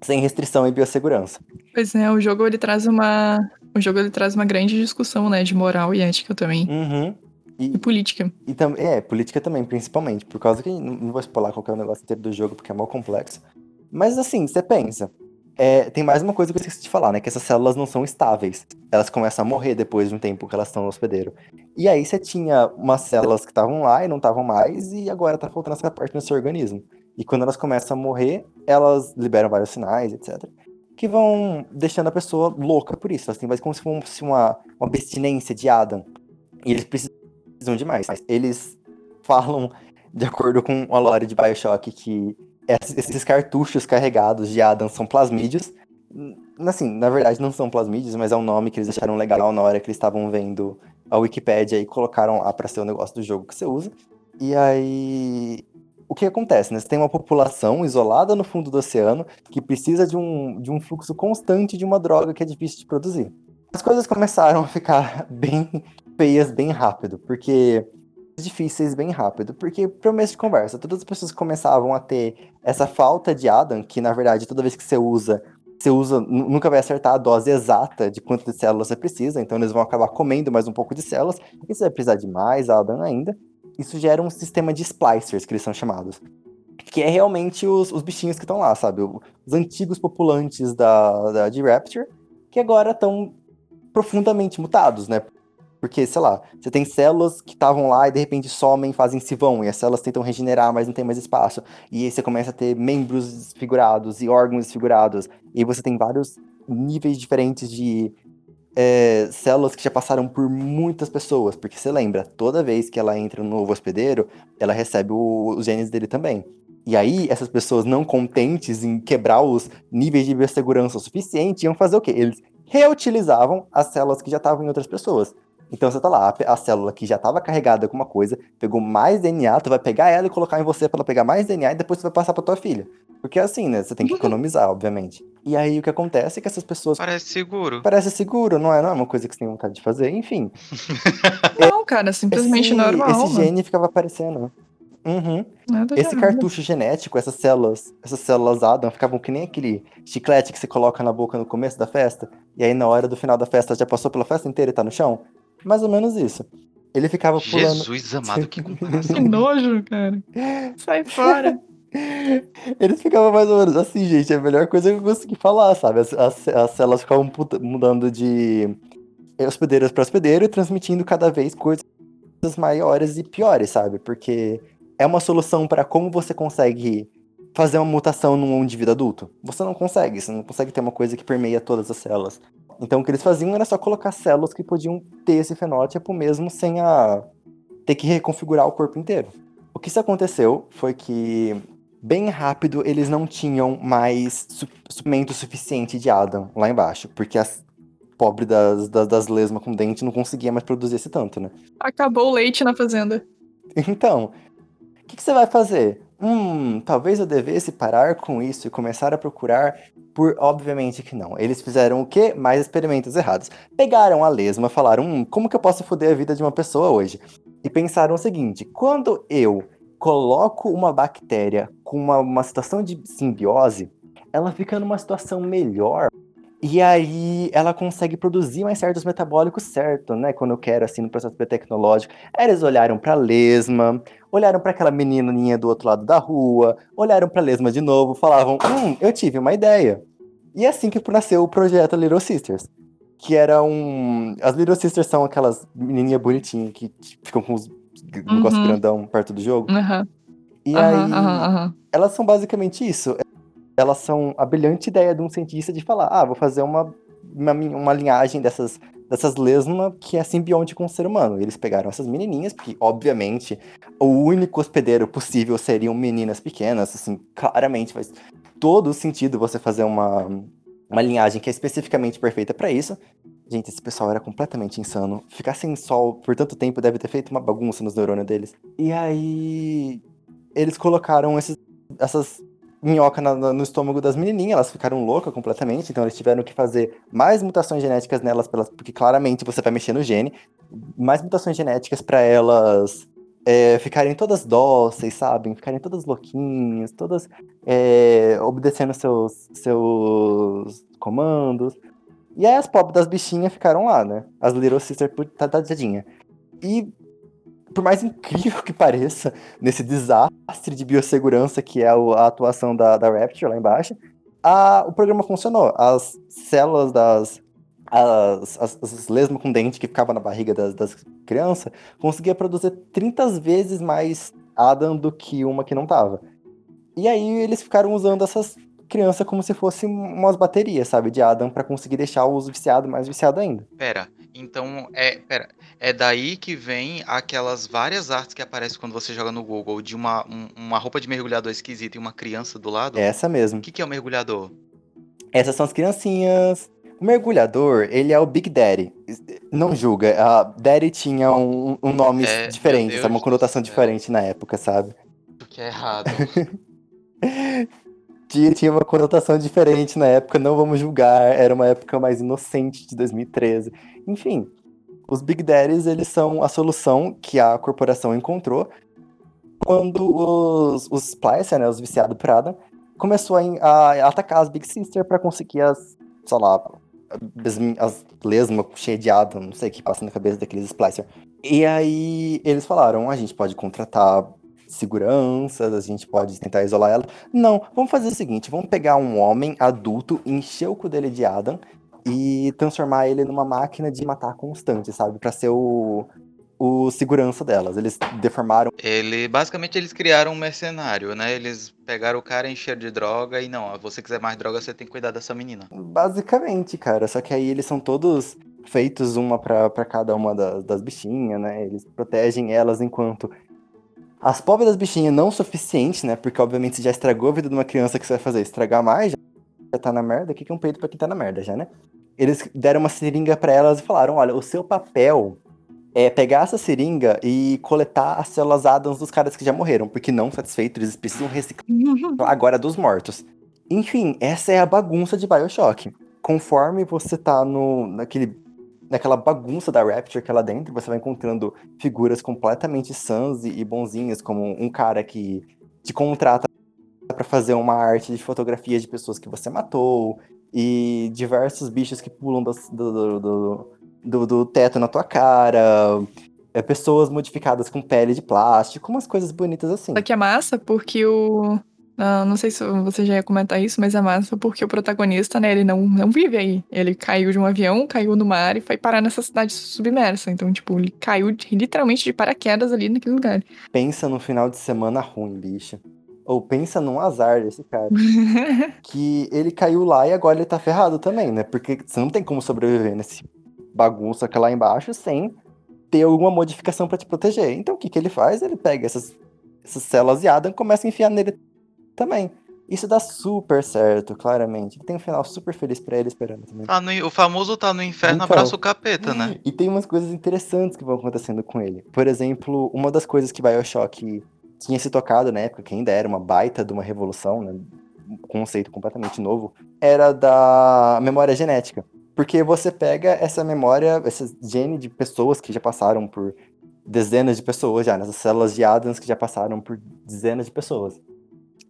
sem restrição e biossegurança. Pois é, o jogo ele traz uma. O jogo ele traz uma grande discussão, né? De moral e ética também. Uhum. E E, política. e também, é, política também, principalmente, por causa que não, vou spoiler qualquer negócio inteiro do jogo, porque é mal complexo. Mas assim, você pensa, é, tem mais uma coisa que eu esqueci de falar, né? Que essas células não são estáveis. Elas começam a morrer depois de um tempo que elas estão no hospedeiro. E aí você tinha umas células que estavam lá e não estavam mais, e agora tá faltando essa parte no seu organismo. E quando elas começam a morrer, elas liberam vários sinais, etc. Que vão deixando a pessoa louca por isso. Elas têm mais como se fosse uma, uma abstinência de Adam. E eles precisam de mais. Eles falam, de acordo com a lore de Bioshock, que esses cartuchos carregados de Adam são plasmídeos. N- Assim, na verdade não são plasmídeos, mas é um nome que eles acharam legal na hora que eles estavam vendo a Wikipédia e colocaram lá pra ser o negócio do jogo que você usa. E aí. O que acontece, né? Você tem uma população isolada no fundo do oceano que precisa de um, de um fluxo constante de uma droga que é difícil de produzir. As coisas começaram a ficar bem feias bem rápido, porque difíceis bem rápido, porque promessa de conversa, todas as pessoas começavam a ter essa falta de Adam, que na verdade toda vez que você usa, você usa, nu- nunca vai acertar a dose exata de quanto de células você precisa, então eles vão acabar comendo mais um pouco de células, e você vai precisar de mais ADAM ainda. Isso gera um sistema de splicers, que eles são chamados. Que é realmente os, os bichinhos que estão lá, sabe? Os antigos populantes da, da de Rapture, que agora estão profundamente mutados, né? Porque, sei lá, você tem células que estavam lá e de repente somem, fazem se vão, e as células tentam regenerar, mas não tem mais espaço. E aí você começa a ter membros desfigurados e órgãos desfigurados. E você tem vários níveis diferentes de é, células que já passaram por muitas pessoas. Porque você lembra, toda vez que ela entra no novo hospedeiro, ela recebe o- os genes dele também. E aí, essas pessoas não contentes em quebrar os níveis de biossegurança o suficiente, iam fazer o quê? Eles reutilizavam as células que já estavam em outras pessoas. Então você tá lá, a a célula que já estava carregada com uma coisa, pegou mais DNA, tu vai pegar ela e colocar em você pra ela pegar mais DNA e depois tu vai passar pra tua filha. Porque é assim, né? Você tem que economizar, obviamente. E aí o que acontece é que essas pessoas Parece seguro. parece seguro, não é? Não é uma coisa que você tem vontade de fazer. Enfim, Não, cara, simplesmente esse, normal. esse mano. gene ficava aparecendo. Uhum. Esse cartucho genético, essas células, essas células Adam ficavam que nem aquele chiclete que você coloca na boca no começo da festa, e aí na hora do final da festa já passou pela festa inteira e tá no chão. Mais ou menos isso. Ele ficava pulando. Jesus amado, que Que nojo, cara. Sai fora. Eles ficavam mais ou menos assim, gente. É a melhor coisa que eu consegui falar, sabe? As, as, as células ficavam mudando de hospedeiros para hospedeiro e transmitindo cada vez coisas maiores e piores, sabe? Porque é uma solução para como você consegue fazer uma mutação num indivíduo adulto. Você não consegue, você não consegue ter uma coisa que permeia todas as células. Então o que eles faziam era só colocar células que podiam ter esse fenótipo mesmo sem a ter que reconfigurar o corpo inteiro. O que isso aconteceu foi que bem rápido eles não tinham mais su suprimento suficiente de Adam lá embaixo, porque as pobre das, das, das lesmas com dente não conseguia mais produzir esse tanto, né? Acabou o leite na fazenda. Então, o que, que você vai fazer? Hum, talvez eu devesse parar com isso e começar a procurar por. Obviamente que não. Eles fizeram o quê? Mais experimentos errados. Pegaram a lesma, falaram: hum, como que eu posso foder a vida de uma pessoa hoje? E pensaram o seguinte: quando eu coloco uma bactéria com uma, uma situação de simbiose, ela fica numa situação melhor. E aí ela consegue produzir mais certos metabólicos certo, né? Quando eu quero, assim, no processo biotecnológico. Aí eles olharam pra lesma, olharam para aquela menininha do outro lado da rua, olharam para lesma de novo, falavam: "Hum, eu tive uma ideia". E é assim que nasceu o projeto Little Sisters, que era um, as Little Sisters são aquelas menininhas bonitinhas que tipo, ficam com os Uhum. grandão perto do jogo. Aham, E aham, aí elas são basicamente isso. Elas são a brilhante ideia de um cientista de falar: "Ah, vou fazer uma uma, uma linhagem dessas dessas lesmas que é simbionte com o ser humano. Eles pegaram essas menininhas, porque, obviamente, o único hospedeiro possível seriam meninas pequenas, assim, claramente faz todo sentido você fazer uma, uma linhagem que é especificamente perfeita para isso. Gente, esse pessoal era completamente insano. Ficar sem sol por tanto tempo deve ter feito uma bagunça nos neurônios deles. E aí, eles colocaram esses, essas minhoca na- no estômago das menininhas, elas ficaram loucas completamente, então eles tiveram que fazer mais mutações genéticas nelas, porque claramente você vai mexer no gene, mais mutações genéticas para elas é, ficarem todas dóceis, sabem? Ficarem todas louquinhas, todas é, obedecendo seus, seus comandos. E aí as pobres das bichinhas ficaram lá, né? As Little Sister tadinha. E por mais incrível que pareça, nesse desastre de biossegurança que é a atuação da, da Rapture lá embaixo, a- o programa funcionou. As células das. As, as, as lesmas com dente que ficavam na barriga das, das crianças conseguia produzir 30 vezes mais Adam do que uma que não tava. E aí eles ficaram usando essas crianças como se fossem umas baterias, sabe, de Adam para conseguir deixar os viciados mais viciados ainda. Pera, então é, pera, é daí que vem aquelas várias artes que aparecem quando você joga no Google de uma, um- uma roupa de mergulhador esquisita e uma criança do lado? É essa mesmo. O que, que é o mergulhador? Essas são as criancinhas. O mergulhador, ele é o Big Daddy. Não julga. A Daddy tinha um, um nome É, diferente, sabe? Uma conotação diferente na época, sabe? O que é errado? Tinha uma conotação diferente na época, não vamos julgar. Era uma época mais inocente de 2013. Enfim, os Big Daddies, eles são a solução que a corporação encontrou quando os, os Splicer, né, os viciados por Adam, começou a, a atacar as Big Sister pra conseguir as, sei lá, as, as lesmas cheias de Adam, não sei o que passa na cabeça daqueles Splicer. E aí eles falaram, a gente pode contratar seguranças, a gente pode tentar isolar ela. Não, vamos fazer o seguinte, vamos pegar um homem adulto, encher o cu dele de Adam e transformar ele numa máquina de matar constante, sabe? Pra ser o, o segurança delas. Eles deformaram. Ele, basicamente, eles criaram um mercenário, né? Eles pegaram o cara, encheram de droga e não, você quiser mais droga, você tem que cuidar dessa menina. Basicamente, cara. Só que aí eles são todos feitos uma para cada uma das, das bichinhas, né? Eles protegem elas enquanto as pobres das bichinhas não o suficiente, né? Porque obviamente você já estragou a vida de uma criança que você vai fazer estragar mais, já tá na merda. O que é um peito pra quem tá na merda já, né? Eles deram uma seringa para elas e falaram: olha, o seu papel é pegar essa seringa e coletar as células Adams dos caras que já morreram, porque não satisfeitos, eles precisam reciclar agora dos mortos. Enfim, essa é a bagunça de Bioshock. Conforme você tá no, naquele, naquela bagunça da Rapture que é lá dentro, você vai encontrando figuras completamente sãs e, bonzinhas, como um cara que te contrata para fazer uma arte de fotografia de pessoas que você matou, e diversos bichos que pulam do, do, do, do, teto na tua cara, é, pessoas modificadas com pele de plástico, umas coisas bonitas assim. Só que é massa porque o. Não, não sei se você já ia comentar isso, mas é massa porque o protagonista, né, ele não, não vive aí. Ele caiu de um avião, caiu no mar e foi parar nessa cidade submersa. Então, tipo, ele caiu literalmente de paraquedas ali naquele lugar. Pensa no final de semana ruim, bicho. Ou pensa num azar desse cara. que ele caiu lá e agora ele tá ferrado também, né? Porque você não tem como sobreviver nesse bagunça que é lá embaixo sem ter alguma modificação para te proteger. Então o que, que ele faz? Ele pega essas, essas células e Adam e começa a enfiar nele também. Isso dá super certo, claramente. Tem um final super feliz para ele esperando também. Tá no, o famoso tá no inferno, então, abraça o capeta, né? E tem umas coisas interessantes que vão acontecendo com ele. Por exemplo, uma das coisas que Bioshock tinha se tocado na época, que ainda era uma baita de uma revolução, né? um conceito completamente novo, era da memória genética. Porque você pega essa memória, esse gene de pessoas que já passaram por dezenas de pessoas já, nessas células de Adams que já passaram por dezenas de pessoas.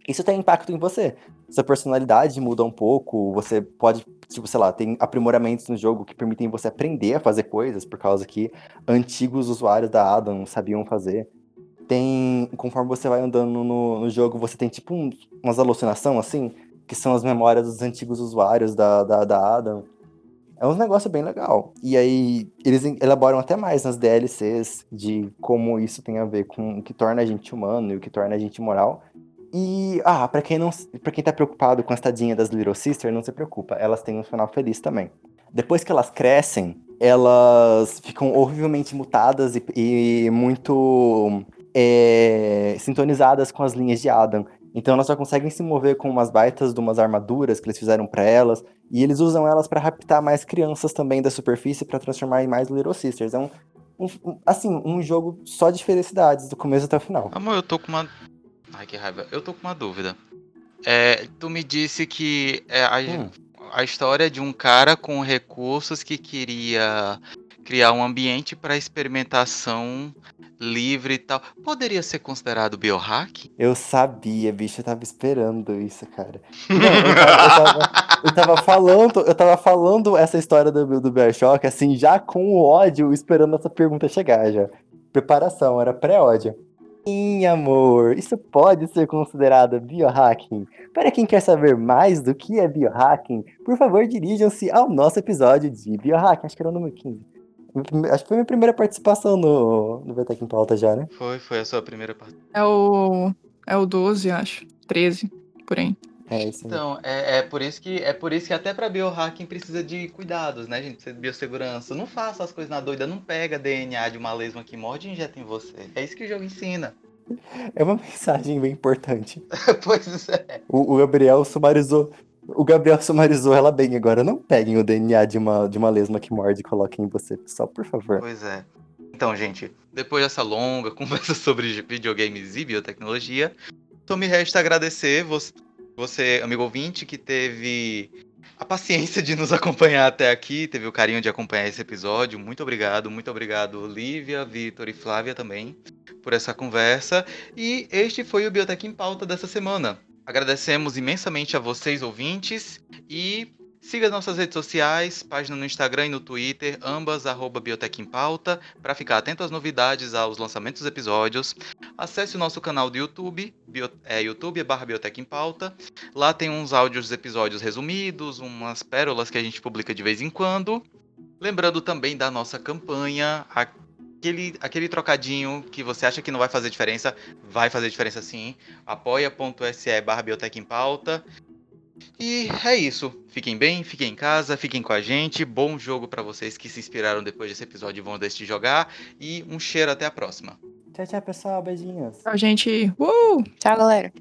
Isso tem impacto em você. Sua personalidade muda um pouco, você pode, tipo, sei lá, tem aprimoramentos no jogo que permitem você aprender a fazer coisas, por causa que antigos usuários da Adam sabiam fazer. Tem, conforme você vai andando no, no jogo, você tem tipo um, umas alucinações assim, que são as memórias dos antigos usuários da, da, da Adam. É um negócio bem legal. E aí, eles elaboram até mais nas DLCs de como isso tem a ver com o que torna a gente humano e o que torna a gente moral. E, ah, pra quem não. para quem tá preocupado com a estadinha das Little Sisters, não se preocupa, elas têm um final feliz também. Depois que elas crescem, elas ficam horrivelmente mutadas e, e muito é, sintonizadas com as linhas de Adam. Então elas só conseguem se mover com umas baitas de umas armaduras que eles fizeram para elas, e eles usam elas para raptar mais crianças também da superfície para transformar em mais Little Sisters. É um, um, assim, um jogo só de felicidades do começo até o final. Amor, eu tô com uma Ai, que raiva. Eu tô com uma dúvida. É, tu me disse que é, a, hum. a história de um cara com recursos que queria criar um ambiente para experimentação livre e tal. Poderia ser considerado biohack? Eu sabia, bicho, eu tava esperando isso, cara. Não, eu, tava, eu, tava, eu, tava, falando, eu tava falando essa história do, do Bioshock, assim, já com o ódio, esperando essa pergunta chegar já. Preparação, era pré-ódio. Sim, amor, isso pode ser considerado biohacking. Para quem quer saber mais do que é biohacking, por favor dirijam-se ao nosso episódio de biohacking, acho que era o número 15. Acho que foi minha primeira participação no, no Betec em Pauta já, né? Foi, foi a sua primeira participação. É o. É o 12, acho. 13, por aí. É isso então, é, é, por isso que é por isso que até para biohacking precisa de cuidados, né, gente? Precisa de biossegurança. Não faça as coisas na doida, não pega DNA de uma lesma que morde e injeta em você. É isso que o jogo ensina. É uma mensagem bem importante. pois é. O, o Gabriel sumarizou o Gabriel sumarizou ela bem agora. Não peguem o DNA de uma, de uma lesma que morde e coloquem em você, só por favor. Pois é. Então, gente, depois dessa longa conversa sobre videogames e biotecnologia, só me resta agradecer você, você, amigo ouvinte, que teve a paciência de nos acompanhar até aqui, teve o carinho de acompanhar esse episódio. Muito obrigado, muito obrigado, Lívia, Vitor e Flávia também, por essa conversa. E este foi o Biotech em Pauta dessa semana. Agradecemos imensamente a vocês, ouvintes, e siga nossas redes sociais, página no Instagram e no Twitter, ambas arroba Biotech em Pauta, para ficar atento às novidades, aos lançamentos dos episódios. Acesse o nosso canal do YouTube, bio, é, YouTube barra Biotech em Pauta. Lá tem uns áudios dos episódios resumidos, umas pérolas que a gente publica de vez em quando. Lembrando também da nossa campanha, aquele, aquele trocadinho que você acha que não vai fazer diferença, vai fazer diferença sim. apoia.se barra Biotech em Pauta. E é isso. Fiquem bem, fiquem em casa, fiquem com a gente. Bom jogo para vocês que se inspiraram depois desse episódio e vão decidir jogar. E um cheiro até a próxima. Tchau, tchau, pessoal. Beijinhos. Tchau, gente. Uh! Tchau, galera.